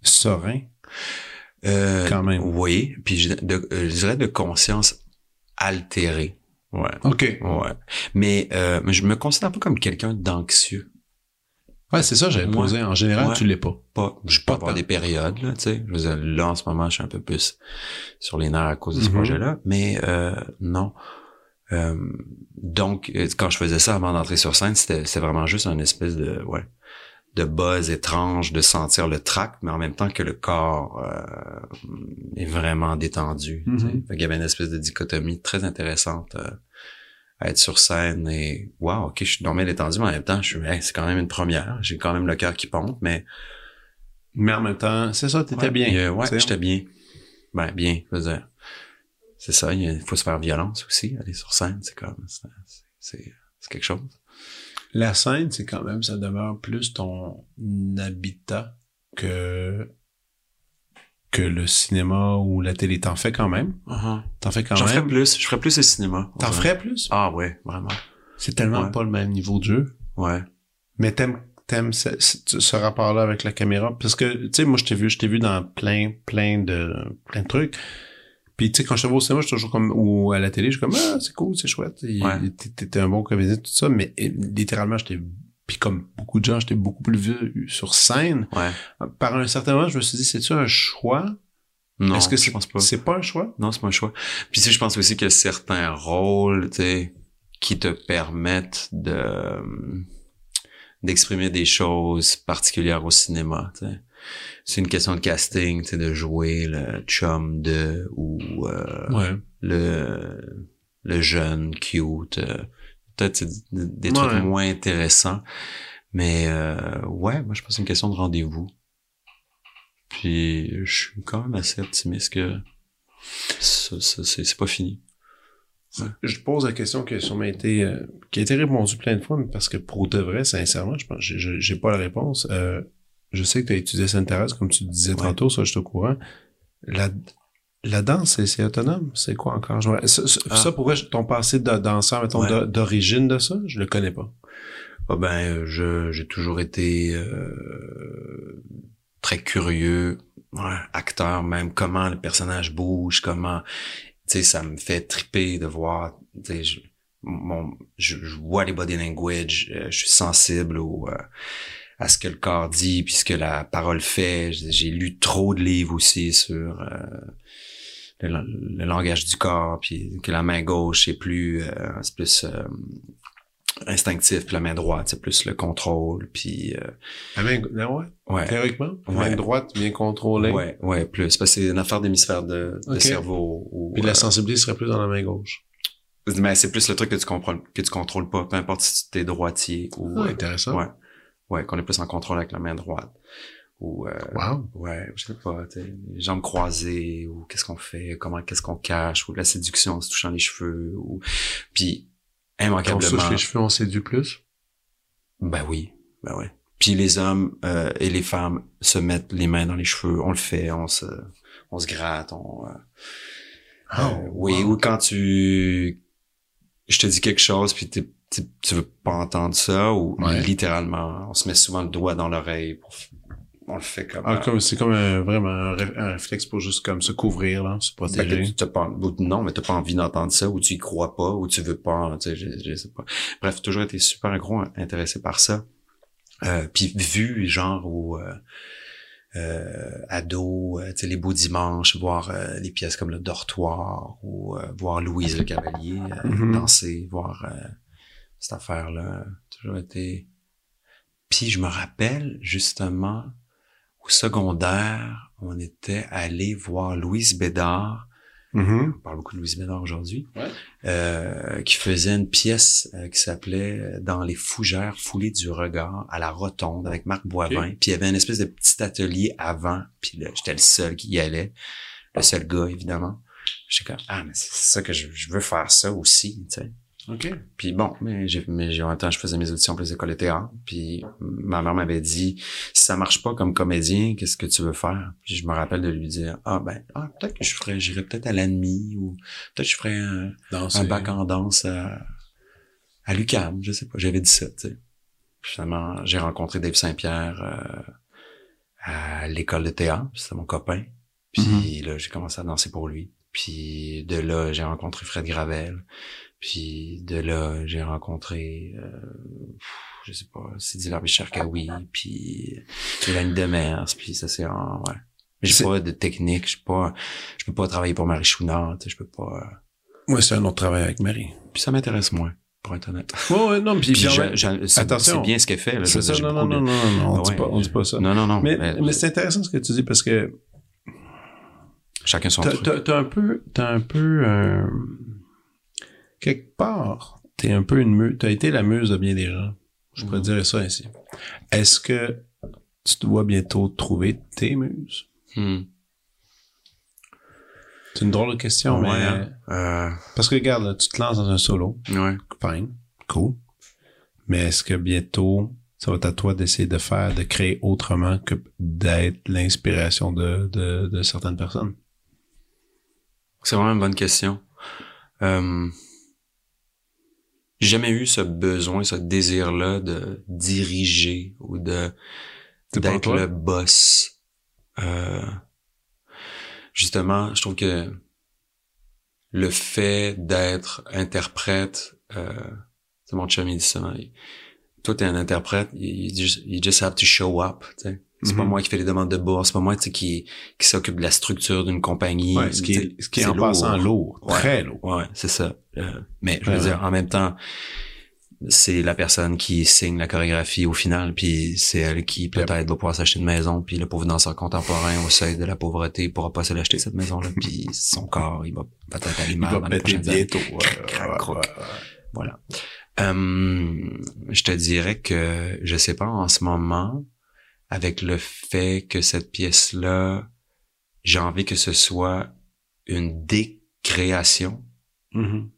serein. Euh, Quand même. Oui, puis je, de- euh, je dirais de conscience altérée. Ouais. OK. Ouais. Mais, euh, je me considère pas comme quelqu'un d'anxieux. Ouais, c'est ça, j'avais posé. En général, Ouais. tu l'es pas. Pas, je peux Pas avoir des périodes, là, tu sais. Je veux dire, là, en ce moment, je suis un peu plus sur les nerfs à cause de ce Mhm. projet-là. Mais, euh, non. Euh, donc, euh, quand je faisais ça avant d'entrer sur scène, c'était, vraiment juste un espèce de, ouais, de buzz étrange de sentir le trac, mais en même temps que le corps euh, est vraiment détendu. tu sais. Mhm. Fait qu'il y avait une espèce de dichotomie très intéressante euh, être sur scène et wow, ok, je suis dormais détendu, mais en même temps, je suis, hey, c'est quand même une première. J'ai quand même le cœur qui pompe, mais Mais en même temps, c'est ça, t'étais Ouais, bien. euh, ouais, j'étais bien. Ben, bien, je veux dire. C'est ça, il faut se faire violence aussi, aller sur scène, c'est comme, c'est, c'est, c'est quelque chose. La scène, c'est quand même, ça demeure plus ton habitat que que le cinéma ou la télé. T'en fais quand même. T'en fais quand J'en ferais même. plus, je ferais plus le cinéma. T'en ferais plus? Ah ouais, vraiment. C'est tellement Ouais. pas le même niveau de jeu. Ouais. Mais t'aimes, t'aimes ce, rapport-là avec la caméra? Parce que, tu sais, moi, je t'ai vu, je t'ai vu dans plein, plein de, plein de trucs. Puis, tu sais, quand je te vois au cinéma, je suis toujours comme, ou à la télé, je suis comme, ah, c'est cool, c'est chouette. Ouais. un bon comédien, tout ça. Mais littéralement, j'étais, puis comme beaucoup de gens, j'étais beaucoup plus vu sur scène. Ouais. Par un certain moment, je me suis dit, c'est-tu un choix? Non, Est-ce que je c'est, pense pas. c'est pas un choix? Non, c'est pas un choix. Puis tu je pense aussi que certains rôles, tu sais, qui te permettent de d'exprimer des choses particulières au cinéma. sais. C'est une question de casting, tu sais, de jouer le chum de ou euh, Ouais. le le jeune cute. euh, Peut-être c'est des, trucs Ouais. moins intéressants, mais euh, ouais, moi je pense que c'est une question de rendez-vous. Puis je suis quand même assez optimiste que c'est c'est pas fini. Je pose la question qui a sûrement été, euh, qui a été répondue plein de fois, mais parce que pour de vrai, sincèrement, je pense, j'ai- pas la réponse. Euh, je sais que tu as étudié Sainte-Thérèse, comme tu disais Ouais. tantôt, ça, je suis au courant. La, la danse, c'est- c'est autonome? C'est quoi encore? Je ça, ça, Ah. ça, ton passé de danseur, mettons, Ouais. d'origine de ça, je le connais pas. Ah ben, je j'ai toujours été euh, très curieux, ouais, acteur même, comment le personnage bouge, comment, tu sais, ça me fait triper de voir, tu sais, je, mon, je, je vois les body language, euh, je suis sensible au, euh, à ce que le corps dit, puis ce que la parole fait. J'ai lu trop de livres aussi sur euh, le, le langage du corps, puis que la main gauche est plus, euh, c'est plus euh, instinctif, puis la main droite, c'est plus le contrôle, puis euh, La main, la- ouais, ouais. théoriquement, la Ouais. main droite bien contrôlée? Ouais, ouais, plus. Parce que c'est une affaire d'hémisphère de, de cerveau. Ou, Puis la euh, sensibilité serait plus dans la main gauche. mais c'est plus le truc que tu contrôles, que tu contrôles pas, peu importe si tu es droitier ou, Ah, euh, intéressant. ouais, ouais, qu'on est plus en contrôle avec la main droite. Ou, euh, Wow. ouais, je sais pas, les jambes croisées, ou qu'est-ce qu'on fait, comment, qu'est-ce qu'on cache, ou la séduction en se touchant les cheveux, ou, puis, Quand on immanquablement. touche les cheveux, on séduit plus? Ben oui, ben ouais. Puis les hommes euh, et les femmes se mettent les mains dans les cheveux, on le fait, on se, on se gratte, on. euh, Ah, euh, oui, ou quand tu, je te dis quelque chose puis t'es- t'es- tu veux pas entendre ça ou Ouais. littéralement, on se met souvent le doigt dans l'oreille, pour on le fait comme. Ah, comme, c'est comme un, vraiment un, ré- un réflexe pour juste comme se couvrir, là, se ben, protéger. tu t'as pas, ou non, mais t'as pas envie d'entendre ça, ou tu y crois pas, ou tu veux pas, tu sais, je, je sais pas. Bref, toujours été super gros intéressé par ça. Euh, puis vu genre au euh, euh, ado, euh, tu sais, les beaux dimanches, voir euh, les pièces comme le dortoir, ou euh, voir Louise le Cavalier euh, Mhm. danser, voir euh, cette affaire-là, toujours été. Puis je me rappelle justement au secondaire, on était allé voir Louise Bédard Mhm. on parle beaucoup de Louise Bédard aujourd'hui, Ouais. euh, qui faisait une pièce euh, qui s'appelait euh, Dans les fougères foulées du regard à la rotonde avec Marc Boivin. Puis il y avait une espèce de petit atelier avant, puis là, j'étais le seul qui y allait, le seul gars évidemment. J'étais comme ah mais c'est ça que je, je veux faire ça aussi, tu sais. OK. Puis bon, mais j'ai, mais j'ai même temps, je faisais mes auditions pour les écoles de théâtre. Puis ma mère m'avait dit, si ça marche pas comme comédien, qu'est-ce que tu veux faire? Puis je me rappelle de lui dire, ah ben, ah, peut-être que je ferais, j'irais peut-être à l'ANMI ou peut-être que je ferais un, un bac en danse à, à l'UQAM, je sais pas. J'avais dit ça, tu sais. Puis Finalement, j'ai rencontré Dave Saint-Pierre euh, à l'école de théâtre. C'était mon copain. Puis là, j'ai commencé à danser pour lui. Puis de là, j'ai rencontré Fred Gravel. Puis de là, j'ai rencontré, euh, je sais pas, Sidi Larbi-Charkaoui, puis Hélène Demers, puis ça c'est en, ouais. J'ai pas de technique, je pas, je peux pas travailler pour Marie Chouinard, tu sais, je peux pas, Ouais, c'est un autre travail avec Marie. puis ça m'intéresse moins, pour être honnête. Ouais, ouais, non, puis, Attention. c'est bien ce qu'elle fait, là. ça, j'ai non, non, non, non, non, on dit Ouais, pas, on dit pas ça. Non, non, non. Mais, mais mais c'est intéressant ce que tu dis parce que chacun son truc. t'as, t'as un peu, t'as un peu, euh, quelque part, t'es un peu une muse, t'as été la muse de bien des gens. Je pourrais Mhm. dire ça ainsi. Est-ce que tu dois bientôt trouver tes muses? Hmm. C'est une drôle de question, Ouais, mais, hein. Euh, parce que regarde, là, tu te lances dans un solo. ouais. Fine. Cool. Mais est-ce que bientôt, ça va être à toi d'essayer de faire, de créer autrement que d'être l'inspiration de, de, de certaines personnes? C'est vraiment une bonne question. Euh, j'ai jamais eu ce besoin, ce désir-là de diriger ou de d'être le boss. Euh, justement, je trouve que le fait d'être interprète, euh, c'est mon chum, il dit ça. il- toi, t'es un interprète, you you just, you just have to show up, tu sais. C'est pas Mhm. moi qui fais les demandes de bourse. C'est pas moi, qui, qui s'occupe de la structure d'une compagnie. Ouais, ce qui est, ce qui est c'est en passant lourd. Ouais. Très lourd. Ouais, c'est ça. Euh, mais je veux dire, en même temps, c'est la personne qui signe la chorégraphie au final, puis c'est elle qui peut-être va pouvoir s'acheter une maison, puis le pauvre danseur contemporain au seuil de la pauvreté pourra pas se l'acheter cette maison-là, puis [LAUGHS] son corps, il va peut-être aller Il mal va dans les péter bientôt. Voilà. Euh, je te dirais que je sais pas en ce moment, avec le fait que cette pièce-là, j'ai envie que ce soit une décréation Mhm.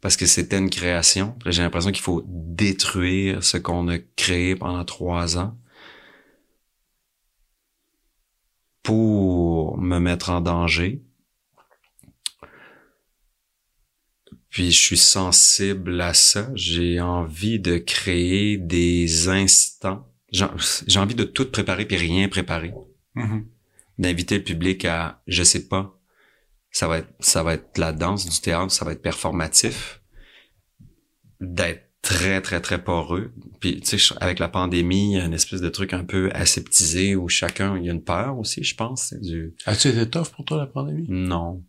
parce que c'était une création. J'ai l'impression qu'il faut détruire ce qu'on a créé pendant trois ans pour me mettre en danger. Puis je suis sensible à ça. J'ai envie de créer des instants. J'ai envie de tout préparer puis rien préparer. Mhm. D'inviter le public à, je sais pas, ça va être, ça va être la danse, du théâtre, ça va être performatif. D'être très, très, très poreux. Puis, tu sais, avec la pandémie, il y a une espèce de truc un peu aseptisé où chacun, il y a une peur aussi, je pense. Du, As-tu été tough pour toi, la pandémie? non.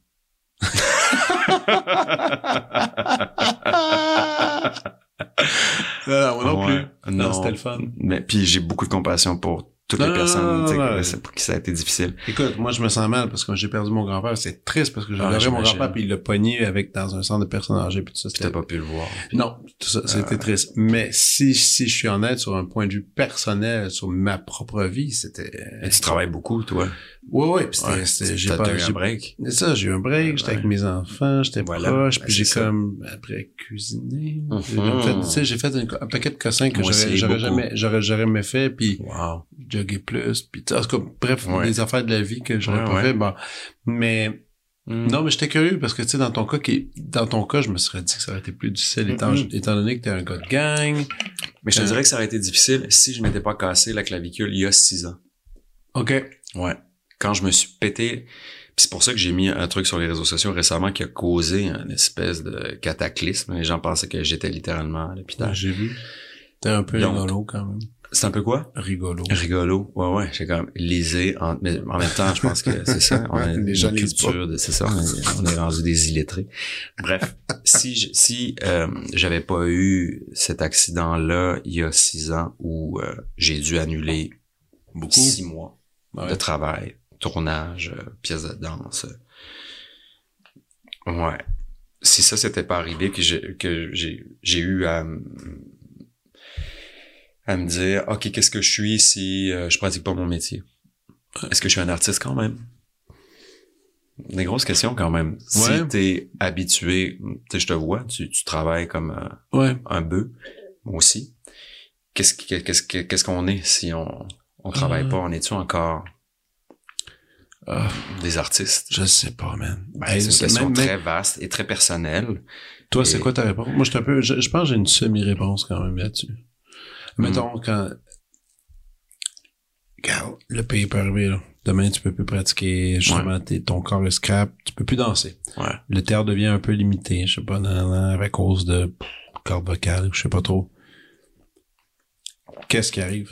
[LAUGHS] non, non, Ouais, plus. Non, c'était le fun. Mais puis j'ai beaucoup de compassion pour toutes Non, les personnes non, non, que pour qui ça a été difficile. Écoute, moi, je me sens mal parce que j'ai perdu mon grand-père. C'est triste parce que j'adorais mon j'imagine. grand-père puis il l'a pogné avec dans un centre de personnes âgées puis tout ça. Puis t'as pas pu le voir. Non, tout ça, c'était triste. Mais si, si je suis honnête sur un point de vue personnel, sur ma propre vie, c'était... Mais tu travailles beaucoup, toi. Ouais, ouais, puis c'était, j'ai pas, eu un j'ai- break? c'est ça, j'ai eu un break, j'étais avec mes enfants, j'étais Voilà. proche, Ben, puis j'ai c'est ça. comme, après, cuisiné. J'ai Mhm. fait- Tu sais, j'ai fait un paquet de cossins que j'aurais, jamais, j'aurais jamais jamais fait, puis Plus, puis en tout cas, bref, Ouais. des affaires de la vie que j'aurais pas fait, bon. Mais, Mm. non, mais j'étais curieux parce que, tu sais, dans ton cas, qui, dans ton cas, je me serais dit que ça aurait été plus difficile étant, Mhm. étant donné que t'es un gars de gang. Mais je te Euh, dirais que ça aurait été difficile si je m'étais pas cassé la clavicule il y a six ans. OK. Ouais. Quand je me suis pété, c'est pour ça que j'ai mis un truc sur les réseaux sociaux récemment qui a causé une espèce de cataclysme. Les gens pensaient que j'étais littéralement à l'hôpital. J'ai vu. T'es un peu Donc- rigolo, quand même. C'est un peu quoi? Rigolo. Rigolo. Ouais, ouais. J'ai quand même lisé. En, mais en même temps, je pense que c'est ça. [LAUGHS] On a Les une culture de, c'est ça. On est, on est rendu des illettrés. Bref. [LAUGHS] si je, si, euh, j'avais pas eu cet accident-là il y a six ans où euh, j'ai dû annuler Beaucoup. six mois Ouais. de travail, tournage, euh, pièce de danse. Ouais. Si ça s'était pas arrivé, que j'ai que j'ai j'ai eu à à me dire OK, qu'est-ce que je suis si euh, je pratique pas mon métier? Est-ce que je suis un artiste quand même Des grosses questions quand même. Ouais. Si t'es habitué, tu sais je te vois, tu, tu travailles comme euh, Ouais. un bœuf, moi aussi. Qu'est-ce qu'est-ce que- qu'est-ce qu'on est si on on travaille Euh. pas, on est-tu encore Ah, des artistes? Je sais pas, man. Ben, c'est une question même- très vaste et très personnelle. Toi, c'est quoi ta réponse? Moi, je suis un peu, je, je pense que j'ai une semi-réponse quand même là-dessus. Hmm. Mettons, quand, Regarde, le pays peut arriver, là. Demain, tu peux plus pratiquer, justement, t'es- ton corps est scrap, tu peux plus danser. Ouais. Le théâtre devient un peu limité, je sais pas, à cause de pff, cordes vocales, je sais pas trop. Qu'est-ce qui arrive?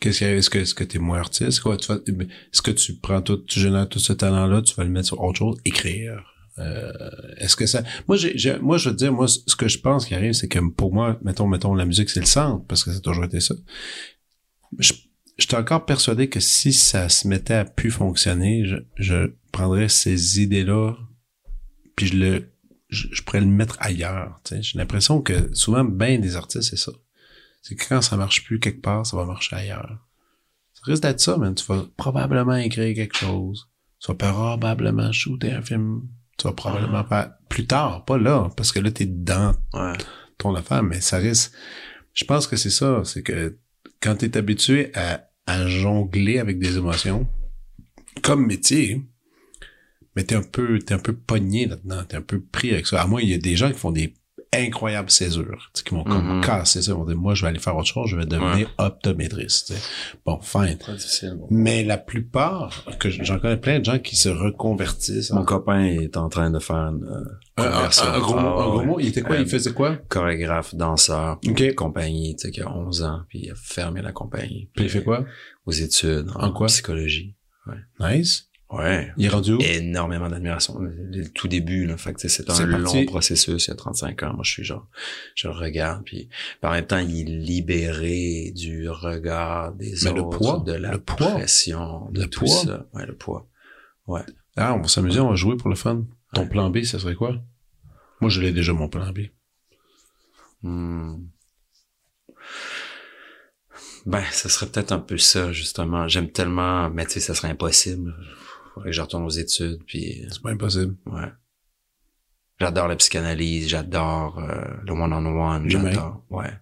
Qu'est-ce qui arrive? Est-ce que, est-ce que t'es moins artiste? Quoi, tu vas- est-ce que tu prends tout, tu génères tout ce talent-là, tu vas le mettre sur autre chose? Écrire. Euh, est-ce que ça, moi, moi, je veux dire, moi, ce que je pense qui arrive, c'est que pour moi, mettons, mettons, la musique, c'est le centre, parce que ça a toujours été ça. Je, suis encore persuadé que si ça se mettait à plus fonctionner, je, prendrais ces idées-là, puis je le, je, pourrais le mettre ailleurs. J'ai l'impression que souvent, ben des artistes, c'est ça. C'est que quand ça marche plus quelque part, ça va marcher ailleurs. Ça risque d'être ça, man. Tu vas probablement écrire quelque chose. Tu vas probablement shooter un film. Tu vas probablement faire plus tard, pas là, parce que là, t'es dans Ouais. ton affaire, mais ça risque. Je pense que c'est ça, c'est que quand tu es habitué à, à jongler avec des émotions, comme métier, mais t'es un peu, t'es un peu pogné là-dedans, t'es un peu pris avec ça. À moi, il y a des gens qui font des incroyable césure, tu sais, qui m'ont comme Mhm. cassé ça. Ils m'ont dit, moi, je vais aller faire autre chose, je vais devenir optométriste. tu sais. Bon, fine. Difficile. bon. Mais la plupart, que j'en connais plein de gens qui se reconvertissent. en- Mon copain est en train de faire une euh, un, un- gros, mot, un gros ouais. mot, il était quoi? Euh, il faisait quoi? chorégraphe, danseur, OK. compagnie, tu sais, qui a 11 ans, puis il a fermé la compagnie. Puis il fait quoi? Aux études, en, En quoi? psychologie. Nice. Ouais. Il est rendu où? Énormément d'admiration. Le, le tout début, là. Fait que, c'est un long processus, il y a 35 ans. Moi, je suis genre, je le regarde, puis par même temps, il est libéré du regard des Mais le autres, poids, de la le poids. pression, de Le tout poids. ça. Ouais, le poids. Ah, on va s'amuser, on va jouer pour le fun. Ton Ouais. plan B, ça serait quoi? Moi, je l'ai déjà, mon plan B. Hmm. Ben, ça serait peut-être un peu ça, justement. J'aime tellement, mais tu sais, ça serait impossible. Faudrait que je retourne aux études, puis C'est pas impossible. ouais. J'adore la psychanalyse, j'adore euh, le one-on-one, j'adore. Ouais.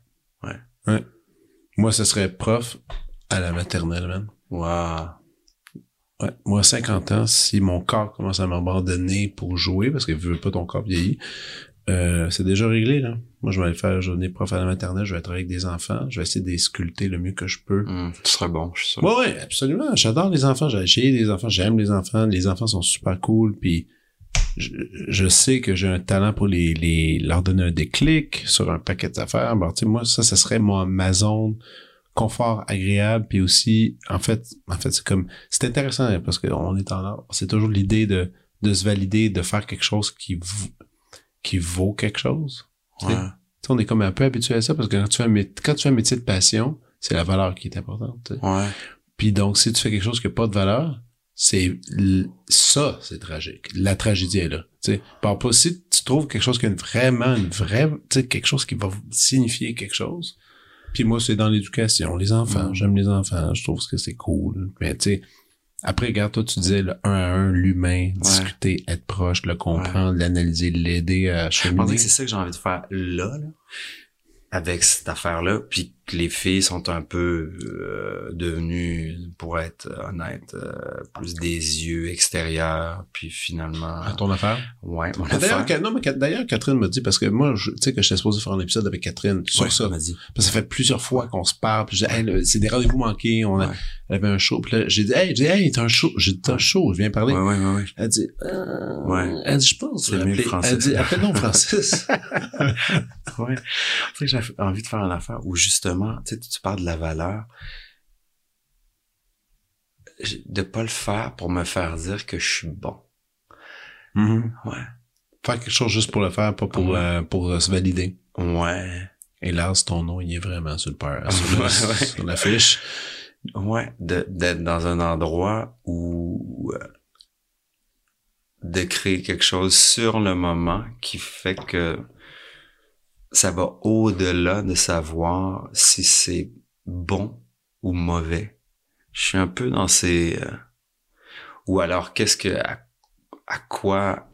Moi, ce serait prof à la maternelle, man. Wow. Ouais. Moi, à 50 ans, si mon corps commence à m'abandonner pour jouer, parce que veux pas ton corps vieillir, euh, c'est déjà réglé, là. Moi, je vais aller faire journée prof à la maternelle, je vais travailler avec des enfants, je vais essayer de les sculpter le mieux que je peux. Hmm, tu serais bon, je suis sûr. Ouais, ouais, absolument. J'adore les enfants. J'ai les enfants. J'aime les enfants. Les enfants sont super cool. Puis je, je sais que j'ai un talent pour les, les leur donner un déclic sur un paquet d'affaires. Bon, tu sais, moi, ça, ça serait mon, ma zone confort agréable. Puis aussi, en fait, en fait, c'est comme c'est intéressant hein, parce qu'on est en. C'est toujours l'idée de, de se valider, de faire quelque chose qui v- qui vaut quelque chose. Ouais. On est comme un peu habitué à ça parce que quand tu fais un, mé- quand tu fais un métier de passion, c'est la valeur qui est importante. Ouais. Puis donc, si tu fais quelque chose qui n'a pas de valeur, c'est ça, c'est tragique. La tragédie est là. Parle pas si tu trouves quelque chose qui a une- vraiment une vraie, quelque chose qui va signifier quelque chose. Puis moi, c'est dans l'éducation, les enfants. Mm. J'aime les enfants. Je trouve que c'est cool. Mais tu sais, après, regarde, toi, tu disais le un à un, l'humain, discuter, être proche, le comprendre, l'analyser, l'aider à Je pense cheminer. que c'est ça que j'ai envie de faire là, là, avec cette affaire-là, puis que les filles sont un peu euh, devenues, pour être honnête, euh, plus des yeux extérieurs, puis finalement, À ton affaire? ouais, mon D'ailleurs, affaire. Non, mais d'ailleurs, Catherine m'a dit, parce que moi, je- tu sais que j'étais supposé faire un épisode avec Catherine sur Ouais, ça. elle m'a dit. Parce que ça fait plusieurs fois qu'on se parle. Puis je dis, hey, c'est des rendez-vous manqués. On a, Ouais. elle avait un show. Puis là, j'ai dit, hey, j'ai dit, hey, t'as un show. J'ai dit, t'as un show. Je viens parler. Ouais, ouais, ouais, ouais. Elle dit, euh, Ouais. elle dit, je pense. C'est je mieux Francis. Elle dit, appelle donc Francis. [LAUGHS] ouais. Tu sais, j'ai envie de faire une affaire où justement, tu sais, tu parles de la valeur, de pas le faire pour me faire dire que je suis bon. Mhm. Ouais. Faire quelque chose juste pour le faire, pas pour, Ouais. euh, pour euh, se valider. Ouais. Hélas, ton nom, il est vraiment sur le père, [LAUGHS] sur, le- Ouais, ouais. sur l'affiche. Ouais, d'être dans un endroit où euh, de créer quelque chose sur le moment qui fait que ça va au-delà de savoir si c'est bon ou mauvais. Je suis un peu dans ces euh, ou alors qu'est-ce que à, à quoi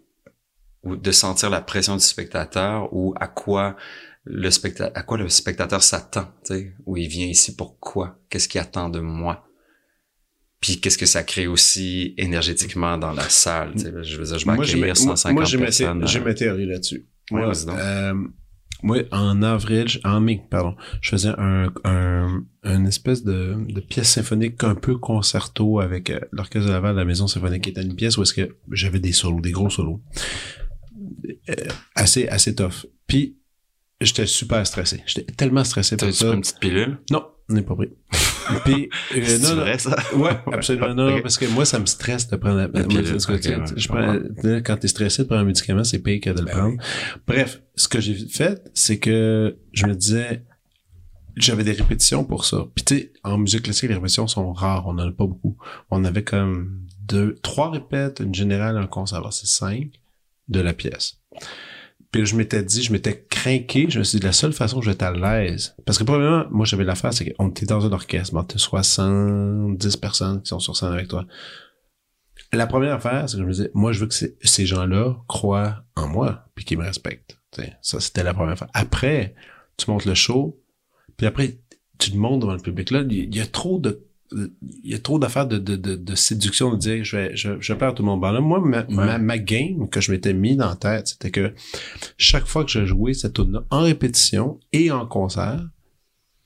ou de sentir la pression du spectateur ou à quoi le spectateur à quoi le spectateur s'attend, tu sais, où il vient ici pourquoi, qu'est-ce qu'il attend de moi? Puis qu'est-ce que ça crée aussi énergétiquement dans la salle, tu sais, je veux dire je vais Moi, j'ai accueillir moi, 150 moi, j'ai ma, personnes. j'ai euh, ma théorie là-dessus. Ouais, moi, euh, moi, en avril, en mai, pardon, je faisais un, un, une espèce de, de pièce symphonique un peu concerto avec euh, l'Orchestre de Laval de la Maison symphonique, qui était une pièce où est-ce que j'avais des solos, des gros solos. Euh, assez, assez tough. Puis, j'étais super stressé. J'étais tellement stressé pour T'as-tu ça. pris une petite pilule? Non, on n'est pas pris. [LAUGHS] Puis, euh, C'est non, non, vrai, ça? Ouais, absolument. Non, parce que moi, ça me stresse de prendre la, moi, pilule, tu- ouais, je je prends, là, quand t'es stressé de prendre un médicament, c'est pire que de le Ben prendre. oui. Bref, ce que j'ai fait, c'est que je me disais, j'avais des répétitions pour ça. Puis tu sais, en musique classique, les répétitions sont rares, on n'en a pas beaucoup. On avait comme deux, trois répètes, une générale, un conservatoire, c'est cinq de la pièce. Je m'étais dit, je m'étais craqué, je me suis dit, la seule façon que je vais être à l'aise, parce que probablement, moi j'avais l'affaire, c'est qu'on était dans un orchestre, bon, t'as 70 personnes qui sont sur scène avec toi. La première affaire, c'est que je me disais, moi je veux que ces- gens-là croient en moi, puis qu'ils me respectent. Ça, c'était la première affaire. Après, tu montes le show, puis après, tu te montes devant le public. Là, il y a trop de il y a trop d'affaires de, de, de, de séduction de dire je vais je, je perds tout le monde. Ben là, moi, ma, ma, ma game que je m'étais mis dans la tête, c'était que chaque fois que je jouais cette tune en répétition et en concert,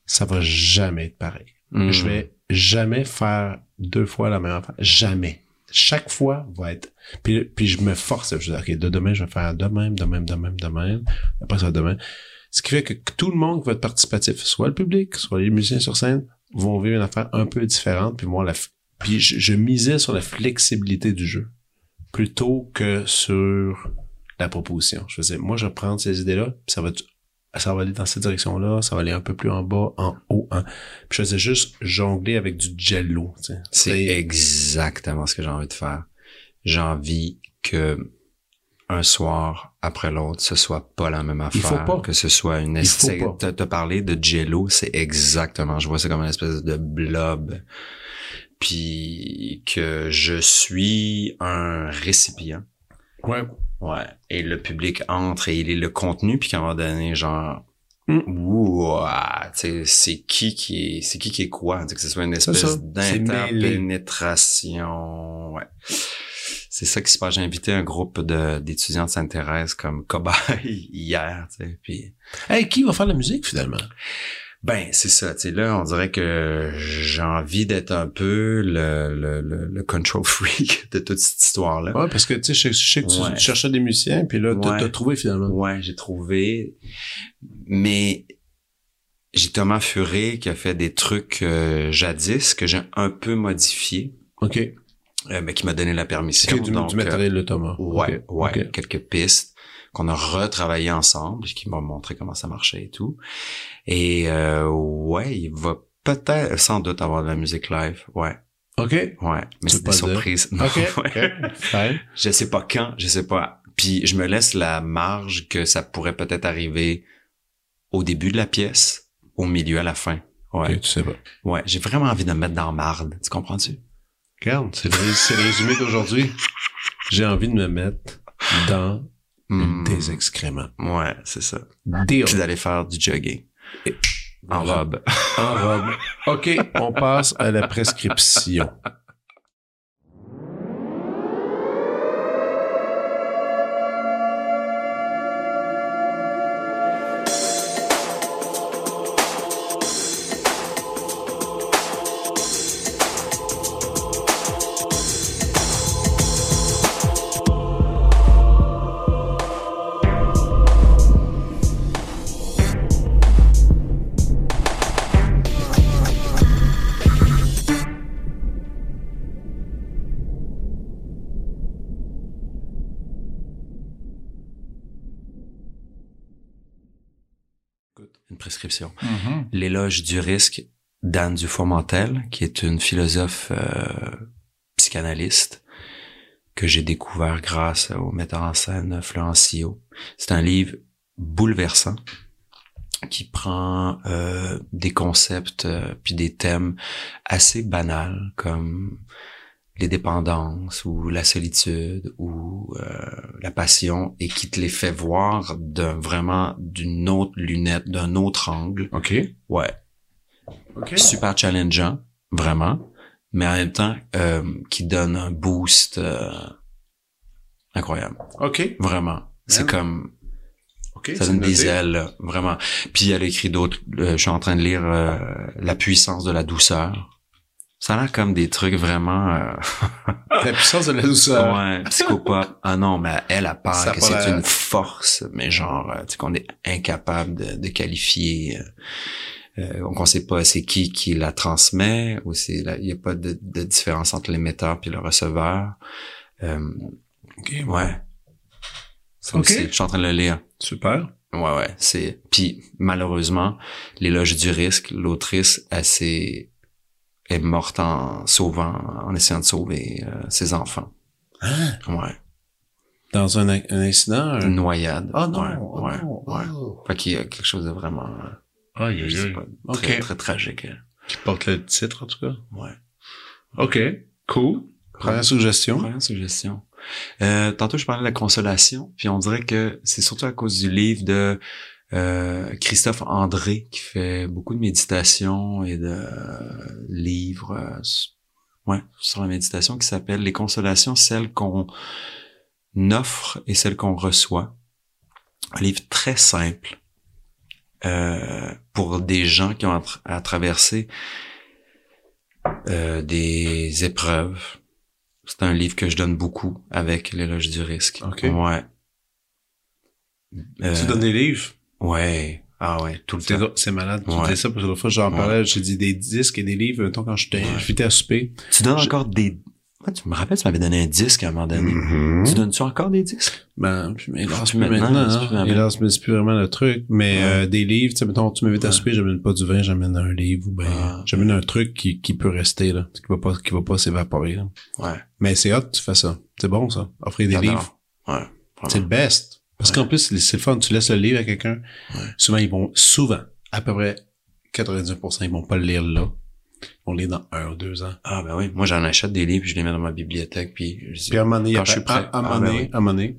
ça va jamais être pareil. Mm. Je vais jamais faire deux fois la même affaire. Jamais. Chaque fois va être. Puis, puis je me force. Je dis, OK, de demain, je vais faire de même, de même, de même, de même. Après ça, demain. Ce qui fait que tout le monde va être participatif, soit le public, soit les musiciens sur scène, vont vivre une affaire un peu différente. Puis moi, la, puis je, je misais sur la flexibilité du jeu plutôt que sur la proposition. Je faisais, moi, je vais prendre ces idées-là, puis ça va être- ça va aller dans cette direction-là, ça va aller un peu plus en bas, en haut, hein. Puis je faisais juste jongler avec du jello, tu sais. C'est exactement ce que j'ai envie de faire. J'ai envie que un soir après l'autre, ce soit pas la même Il faut affaire, pas. que ce soit une pas. T'as t'as parlé de Jello, c'est exactement. Je vois ça comme une espèce de blob, puis que je suis un récipient. Ouais. Ouais. Et le public entre et il est le contenu, puis qu'à un moment donné, genre, Mm. ouah, tu sais, c'est qui qui est, c'est qui qui est quoi, que ce soit une espèce C'est d'interpénétration, ouais. C'est ça qui se passe. J'ai invité un groupe de, d'étudiants de Sainte-Thérèse comme cobaye [LAUGHS] hier, tu sais, puis Hey, qui va faire la musique finalement? ben, c'est ça, tu sais, là, on dirait que j'ai envie d'être un peu le, le, le, le control freak [LAUGHS] de toute cette histoire-là. Ouais, parce que tu sais, je, je sais que tu Ouais. cherchais des musiciens, puis là, t'as Ouais. t'as trouvé finalement. Ouais, j'ai trouvé. Mais j'ai Thomas Furé qui a fait des trucs euh, jadis que j'ai un peu modifiés, OK. Euh, mais qui m'a donné la permission. Ok, du, Donc, du matériel de Thomas. euh, ouais, ouais, quelques pistes qu'on a retravaillé ensemble, qui m'a montré comment ça marchait et tout. Et euh, ouais, il va peut-être, sans doute, avoir de la musique live. Ouais, OK. ouais. Mais c'est des surprises. [LAUGHS] Non, ouais. Fine. Je sais pas quand, je sais pas. Puis je me laisse la marge que ça pourrait peut-être arriver au début de la pièce, au milieu, à la fin. Ouais. Tu sais pas. Ouais. J'ai vraiment envie de me mettre dans marde. Tu comprends-tu? Regarde, c'est le, c'est le résumé d'aujourd'hui. J'ai envie de me mettre dans Hmm. des excréments. Ouais, c'est ça. Deal. Puis d'aller faire du jogging. En robe. En robe. OK, on passe à la prescription. Une prescription. L'éloge du risque d'Anne Dufourmentel, qui est une philosophe euh, psychanalyste que j'ai découvert grâce au metteur en scène Florencio. C'est un livre bouleversant qui prend euh, des concepts euh, puis des thèmes assez banals comme les dépendances ou la solitude ou euh, la passion et qui te les fait voir d'un vraiment d'une autre lunette, d'un autre angle. OK. Ouais, OK. super challengeant, vraiment, mais en même temps euh, qui donne un boost euh, incroyable, OK. vraiment. C'est comme OK. ça donne des ailes, là, vraiment. Puis elle a écrit d'autres. euh, je suis en train de lire euh, La puissance de la douceur. Ça a l'air comme des trucs vraiment euh, [LAUGHS] La puissance de la douceur. ouais, psychopop. Ah non, mais elle a Ça a que c'est une force, mais genre euh, tu sais qu'on est incapable de, de qualifier. euh, euh, on sait pas c'est qui qui la transmet ou c'est il y a pas de, de différence entre l'émetteur puis le receveur. Euh, OK. ouais. Ça Ok. aussi, je suis en train de le lire. Super. Ouais, ouais, c'est... Puis, malheureusement, l'éloge du risque, l'autrice, elle s'est... est morte en sauvant, en essayant de sauver euh, ses enfants. Hein? Ouais. Dans un, un incident. un- Une noyade. Oh non. Ouais, oh ouais, oh. Fait qu'il y a quelque chose de vraiment... euh, Ok. très, très tragique. Qui porte le titre, en tout cas? Ouais. OK. Cool. Première suggestion. Première suggestion. Euh, tantôt, je parlais de la consolation, puis on dirait que c'est surtout à cause du livre de Euh, Christophe André qui fait beaucoup de méditation et de euh, livres euh, ouais, sur la méditation qui s'appelle Les consolations, celles qu'on offre et celles qu'on reçoit. Un livre très simple euh, pour des gens qui ont à, tra- à traverser euh, des épreuves. C'est un livre que je donne beaucoup avec l'éloge du risque. Ok. Ouais. Tu donnes des livres? Ouais. Ah ouais, tout le temps. c'est malade. Tu Ouais. dis ça parce que l'autre fois, j'en Ouais. parlais, j'ai dit des disques et des livres. Mettons, quand j'étais, Ouais. j'étais à souper. Tu donnes Je- encore des... Ouais, tu me rappelles, tu m'avais donné un disque à un moment donné. Tu donnes-tu encore des disques? Ben, puis, mais hélas, Plus plus maintenant, maintenant, c'est hein. plus vraiment. Hélas, mais c'est plus vraiment le truc. Mais Ouais. euh, des livres, tu sais, mettons, tu m'invites à souper, j'amène pas du vin, j'amène un livre ou ben, Ah. j'amène un truc qui, qui peut rester, là. Qui va pas, qui va pas s'évaporer, là. Ouais. Mais c'est hot, tu fais ça. C'est bon, ça. Offrir des livres. Ouais. C'est le best. Parce Ouais. qu'en plus, c'est le fun. Tu laisses le livre à quelqu'un. Ouais. Souvent, ils vont, souvent, à peu près 99%, ils vont pas le lire là. Ils vont le lire dans un ou deux ans. Ah ben oui, moi j'en achète des livres, je les mets dans ma bibliothèque, puis je dis, Puis à un moment donné, Quand je suis prêt. à, un Ah, moment ben donné,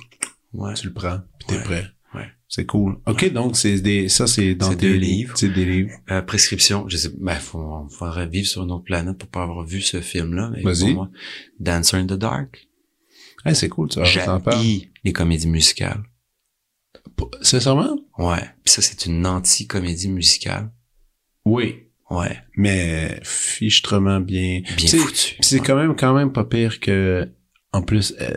tu le prends, puis t'es prêt. Ouais. C'est cool. OK, donc c'est des ça c'est dans deux livres. C'est des livres. Euh, prescription, je sais, ben faut, faudrait vivre sur une autre planète pour pas avoir vu ce film-là. mais Vas-y. pour moi, Dancer in the Dark. Hey, c'est cool, parles. J'ai les comédies musicales. Sincèrement? Ouais. Puis ça, c'est une anti-comédie musicale. Oui. Ouais. Mais fichtrement bien. Bien Tu sais, foutu. Puis c'est quand même quand même pas pire que en plus euh,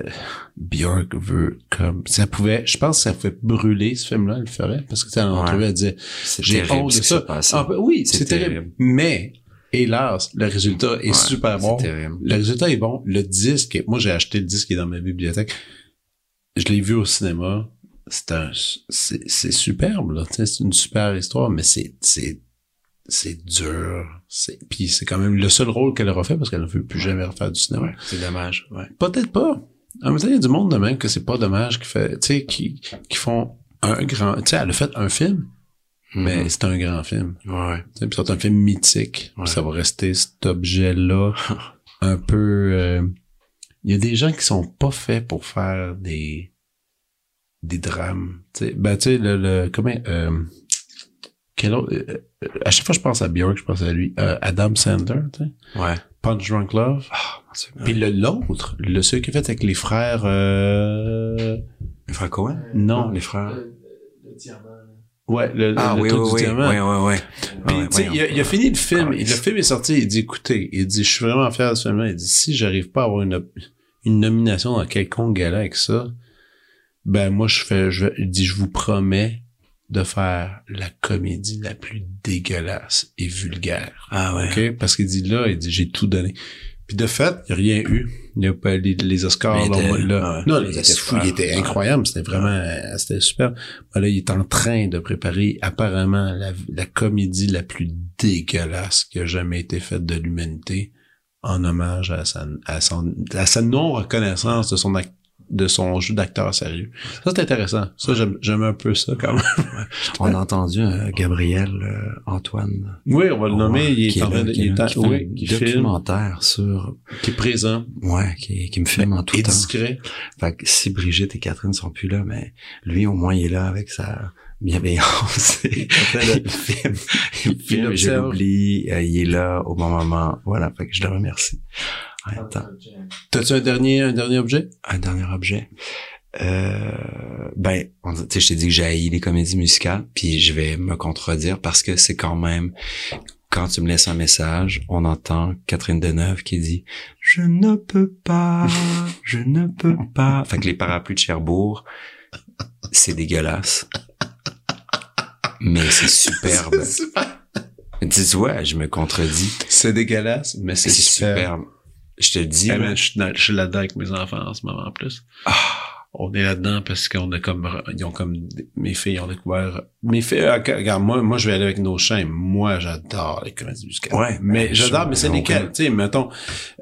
Björk veut comme ça pouvait je pense que ça fait brûler ce film là elle le ferait parce que tu sais, dans l'entrevue Ouais. elle disait j'ai honte de ça. Ah, oui c'est terrible. terrible. mais hélas le résultat est Ouais, super bon C'est terrible. le résultat est bon le disque moi j'ai acheté le disque qui est dans ma bibliothèque je l'ai vu au cinéma c'est un c'est c'est superbe là c'est une super histoire mais c'est c'est c'est dur c'est puis c'est quand même le seul rôle qu'elle aura fait parce qu'elle ne veut plus jamais refaire du cinéma Ouais. C'est dommage. Ouais. Peut-être pas. En même temps, il y a du monde de même que c'est pas dommage qui fait, tu sais, qui, qui font un grand, tu sais, elle a fait un film, mais Mhm. c'est un grand film. Ouais. C'est un film mythique. Ouais. Ça va rester cet objet-là [LAUGHS] un peu, euh, il y a des gens qui sont pas faits pour faire des, des drames. Tu sais, ben, tu sais, le, le, comment, euh, quel autre, euh, euh, à chaque fois que je pense à Björk, je pense à lui, euh, Adam Sandler, tu sais, Ouais. Punch Drunk Love. Ah. Puis le l'autre, le celui qui a fait avec les frères euh... Les frères Cohen? non, les frères. ouais, le, Ah le oui, truc oui, du oui. diamant. Ouais, ouais, ouais. Puis Ouais, tu sais, il, a, il a fini le film, Ah, le film est sorti, il dit écoutez, il dit je suis vraiment fier de ce film-là, il dit si j'arrive pas à avoir une une nomination dans quelconque gala avec ça, ben moi je fais je il dit je vous promets de faire la comédie la plus dégueulasse et vulgaire. Ah ouais. Parce qu'il dit là, il dit j'ai tout donné. Puis de fait, il n'y a rien eu. Il n'y a pas les, les Oscars. Là, était- là. ouais, non, il il était était fou, il était incroyable. C'était vraiment, c'était super. Mais là, il est en train de préparer apparemment la, la comédie la plus dégueulasse qui a jamais été faite de l'humanité en hommage à sa, à son, à sa non-reconnaissance de son ac- de son jeu d'acteur sérieux. Ça, c'est intéressant. Ça, j'aime, j'aime un peu ça, quand même. [LAUGHS] On a entendu euh, Gabriel euh, Antoine. Oui, on va le nommer. Il est en train de, il est en- qui oui, un qui filme, documentaire sur qui est présent ouais qui, qui me filme en tout et temps discret. fait que si Brigitte et Catherine sont plus là mais lui au moins il est là avec sa bienveillance [LAUGHS] il filme il filme je l'oublie euh, il est là au bon moment voilà fait que je le remercie attends. T'as-tu un dernier, un dernier objet? un dernier objet euh, ben, tu sais, je t'ai dit que j'ai haï les comédies musicales, puis je vais me contredire parce que c'est quand même quand tu me laisses un message, on entend Catherine Deneuve qui dit Je ne peux pas, je ne peux pas. Fait que les parapluies de Cherbourg, c'est dégueulasse. Mais c'est superbe. [LAUGHS] Tu vois, je me contredis. C'est dégueulasse, mais c'est super. superbe. Je te le dis. Là. ben, je suis dans- je suis là-dedans avec mes enfants en ce moment en plus. Ah, On est là-dedans parce qu'on a comme, ils ont comme, mes filles ont découvert, mes filles, euh, regarde, moi, moi, je vais aller avec nos chaînes. Moi, j'adore les comédies musicales. Ouais, mais ben, j'adore, je- mais c'est lesquelles? Tu sais, mettons,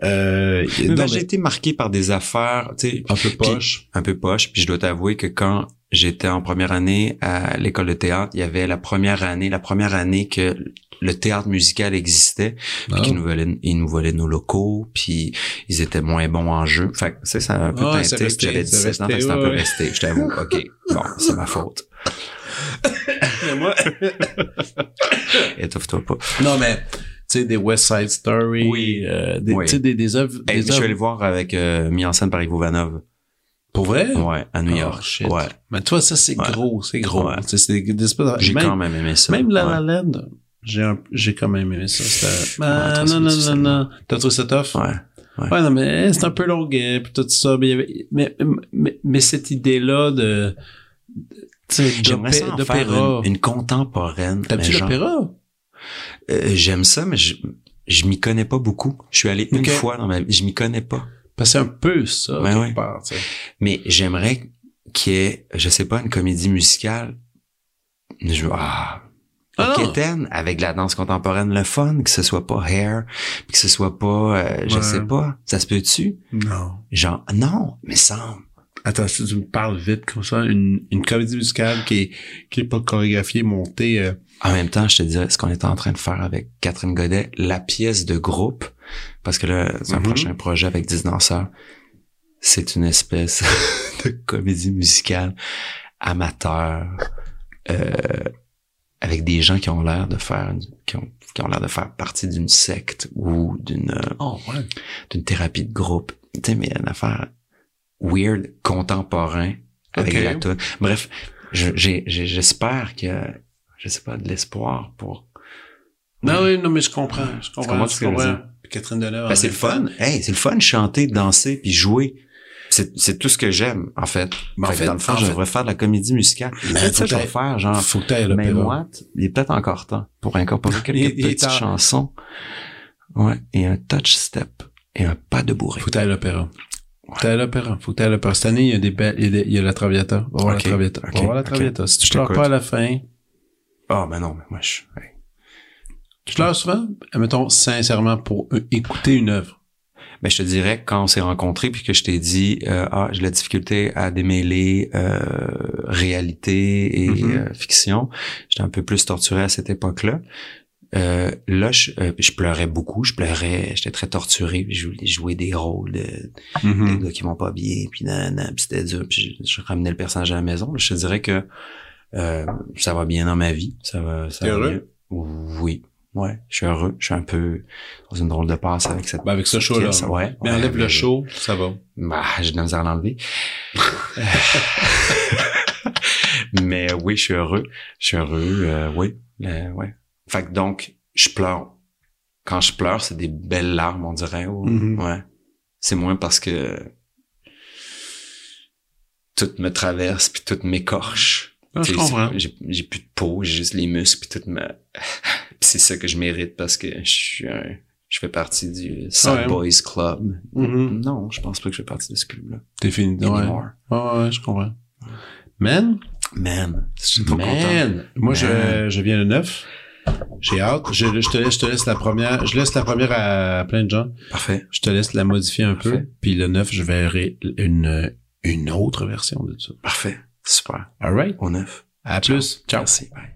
euh, mais ben, mais j'ai été marqué par des affaires, tu sais, un peu poche. un peu poche. Puis je dois t'avouer que quand j'étais en première année à l'école de théâtre, il y avait la première année, la première année que le théâtre musical existait, puis Ah. qu'ils nous volaient, ils nous volaient nos locaux, puis ils étaient moins bons en jeu. Fait que, tu sais, ça a un peu teinté. puis J'avais c'est 17 ans, c'est un peu resté. Je t'avoue, [LAUGHS] OK, bon, c'est ma faute. [LAUGHS] Étouffe-toi pas. Non, mais, tu sais, des West Side Story. Oui. euh, des, Oui. tu sais, des, des œuvres. Hey, je suis allé voir avec euh, mis en scène par Ivo Vanov. Pour vrai? Ouais, à New Oh, York. shit. Ouais. Mais toi, ça, c'est Ouais. gros, c'est gros. Ouais. C'est des, des espèces de- J'ai quand même aimé ça. Même La. La Land, j'ai un- j'ai quand même aimé ça. Ah, non, non, non, non. T'as trouvé ça tough? Ouais. Ouais, non, mais c'est un peu longuet, puis tout ça. Mais, il y avait- mais, mais, mais cette idée-là de, J'aimerais ça en d'opéra. faire une, une contemporaine. T'as-tu l'opéra? Euh, J'aime ça, mais je, je m'y connais pas beaucoup. Je suis allé une fois dans ma vie. Je m'y connais pas. Parce que c'est un peu ça, Ouais, quelque ouais. part, tu sais. Mais j'aimerais qu'il y ait, je sais pas, une comédie musicale. Je, ah, Ah quétaine, avec de la danse contemporaine, le fun, que ce soit pas hair, que ce soit pas, euh, je Ouais. sais pas, ça se peut-tu? Non. Genre, non, mais semble. Attends, si tu me parles vite comme ça, une, une comédie musicale qui est, qui est pas chorégraphiée, montée, euh, En même temps, je te dirais ce qu'on est en train de faire avec Catherine Godet, la pièce de groupe, parce que là, c'est un Mhm. prochain projet avec 10 danseurs. C'est une espèce [LAUGHS] de comédie musicale amateur, euh, avec des gens qui ont l'air de faire, qui ont, qui ont l'air de faire partie d'une secte ou d'une, euh, oh, ouais. d'une thérapie de groupe. Tu sais, mais une affaire weird, contemporain, avec Ok. la. Bref, je- j'espère que, je sais pas, de l'espoir pour... Non, oui, non, mais je comprends, je comprends, comprends je que je comprends. Catherine Deneuve. Ben, en c'est le fun. Hey, c'est le fun, chanter, danser, puis jouer. C'est c'est tout ce que j'aime, en fait. Mais en Fait dans le fond, je devrais faire de la comédie musicale. Mais Peut-être ça, faut je vais que faire, genre, Faut que mais moi, il est peut-être encore temps pour incorporer quelques Il- petites chansons. Ouais, et un touch step et un pas de bourré. Faut que à l'opéra. Faut que à l'opéra. Faut que à l'opéra. Cette année, il y a des belles, il y a, des- il y a la Traviata. On va voir Ok, la Traviata. On ok, va voir la. Traviata. Si tu Je t'écoute. pas à la fin, Ah, ben non, mais moi, je... hey. Tu pleures souvent? Mettons, sincèrement, pour euh, écouter une œuvre. Ben, je te dirais, quand on s'est rencontrés puis que je t'ai dit, euh, ah, j'ai la difficulté à démêler euh, réalité et Mhm. euh, fiction, j'étais un peu plus torturé à cette époque-là. Euh, là, je, euh, je pleurais beaucoup, je pleurais, j'étais très torturé, puis je voulais jouer des rôles de, Mhm. des gars qui vont pas bien, puis nan, nan, puis c'était dur, puis je, je ramenais le personnage à la maison. Je te dirais que euh, ça va bien dans ma vie, ça va, ça va heureux? bien. Oui, ouais, je suis heureux, je suis un peu dans une drôle de passe avec cette Ben, avec ce show-là. ouais. Mais enlève le show, ça va. bah, j'ai de la misère à l'enlever. [LAUGHS] Mais oui, je suis heureux. Je suis heureux, euh, oui. euh, ouais. Fait que donc, je pleure. Quand je pleure, c'est des belles larmes, on dirait. ou- Mhm. Ouais. C'est moins parce que tout me traverse puis tout m'écorche. Ah, je comprends. J'ai j'ai plus de peau, j'ai juste les muscles puis tout me... Puis [LAUGHS] c'est ça que je mérite parce que je suis un... Je fais partie du Sad Ouais. Boys Club. Mhm. Non, je pense pas que je fais partie de ce club-là. T'es fini. Ouais. Anymore. Ouais, ouais, je comprends. Man, Man, je suis trop content. man. Moi, je, Man. je viens le 9. J'ai hâte. Je, je te laisse, je te laisse la première. Je laisse la première à plein de gens. Parfait. Je te laisse la modifier un peu. Puis le 9, je verrai une, une autre version de ça. Parfait. Super. All right. Au neuf. À plus. Ciao. Merci. Bye.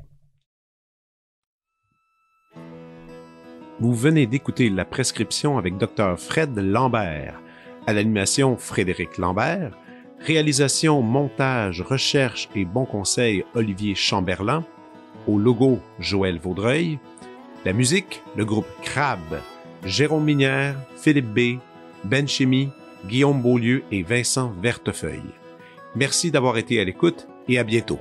Vous venez d'écouter La prescription avec Dr. Fred Lambert. À l'animation, Frédéric Lambert. Réalisation, montage, recherche et bons conseils, Olivier Chamberlain. Au logo, Joël Vaudreuil. La musique, le groupe Crab. Jérôme Minière, Philippe B., Ben Chimie, Guillaume Beaulieu et Vincent Vertefeuille. Merci d'avoir été à l'écoute et à bientôt.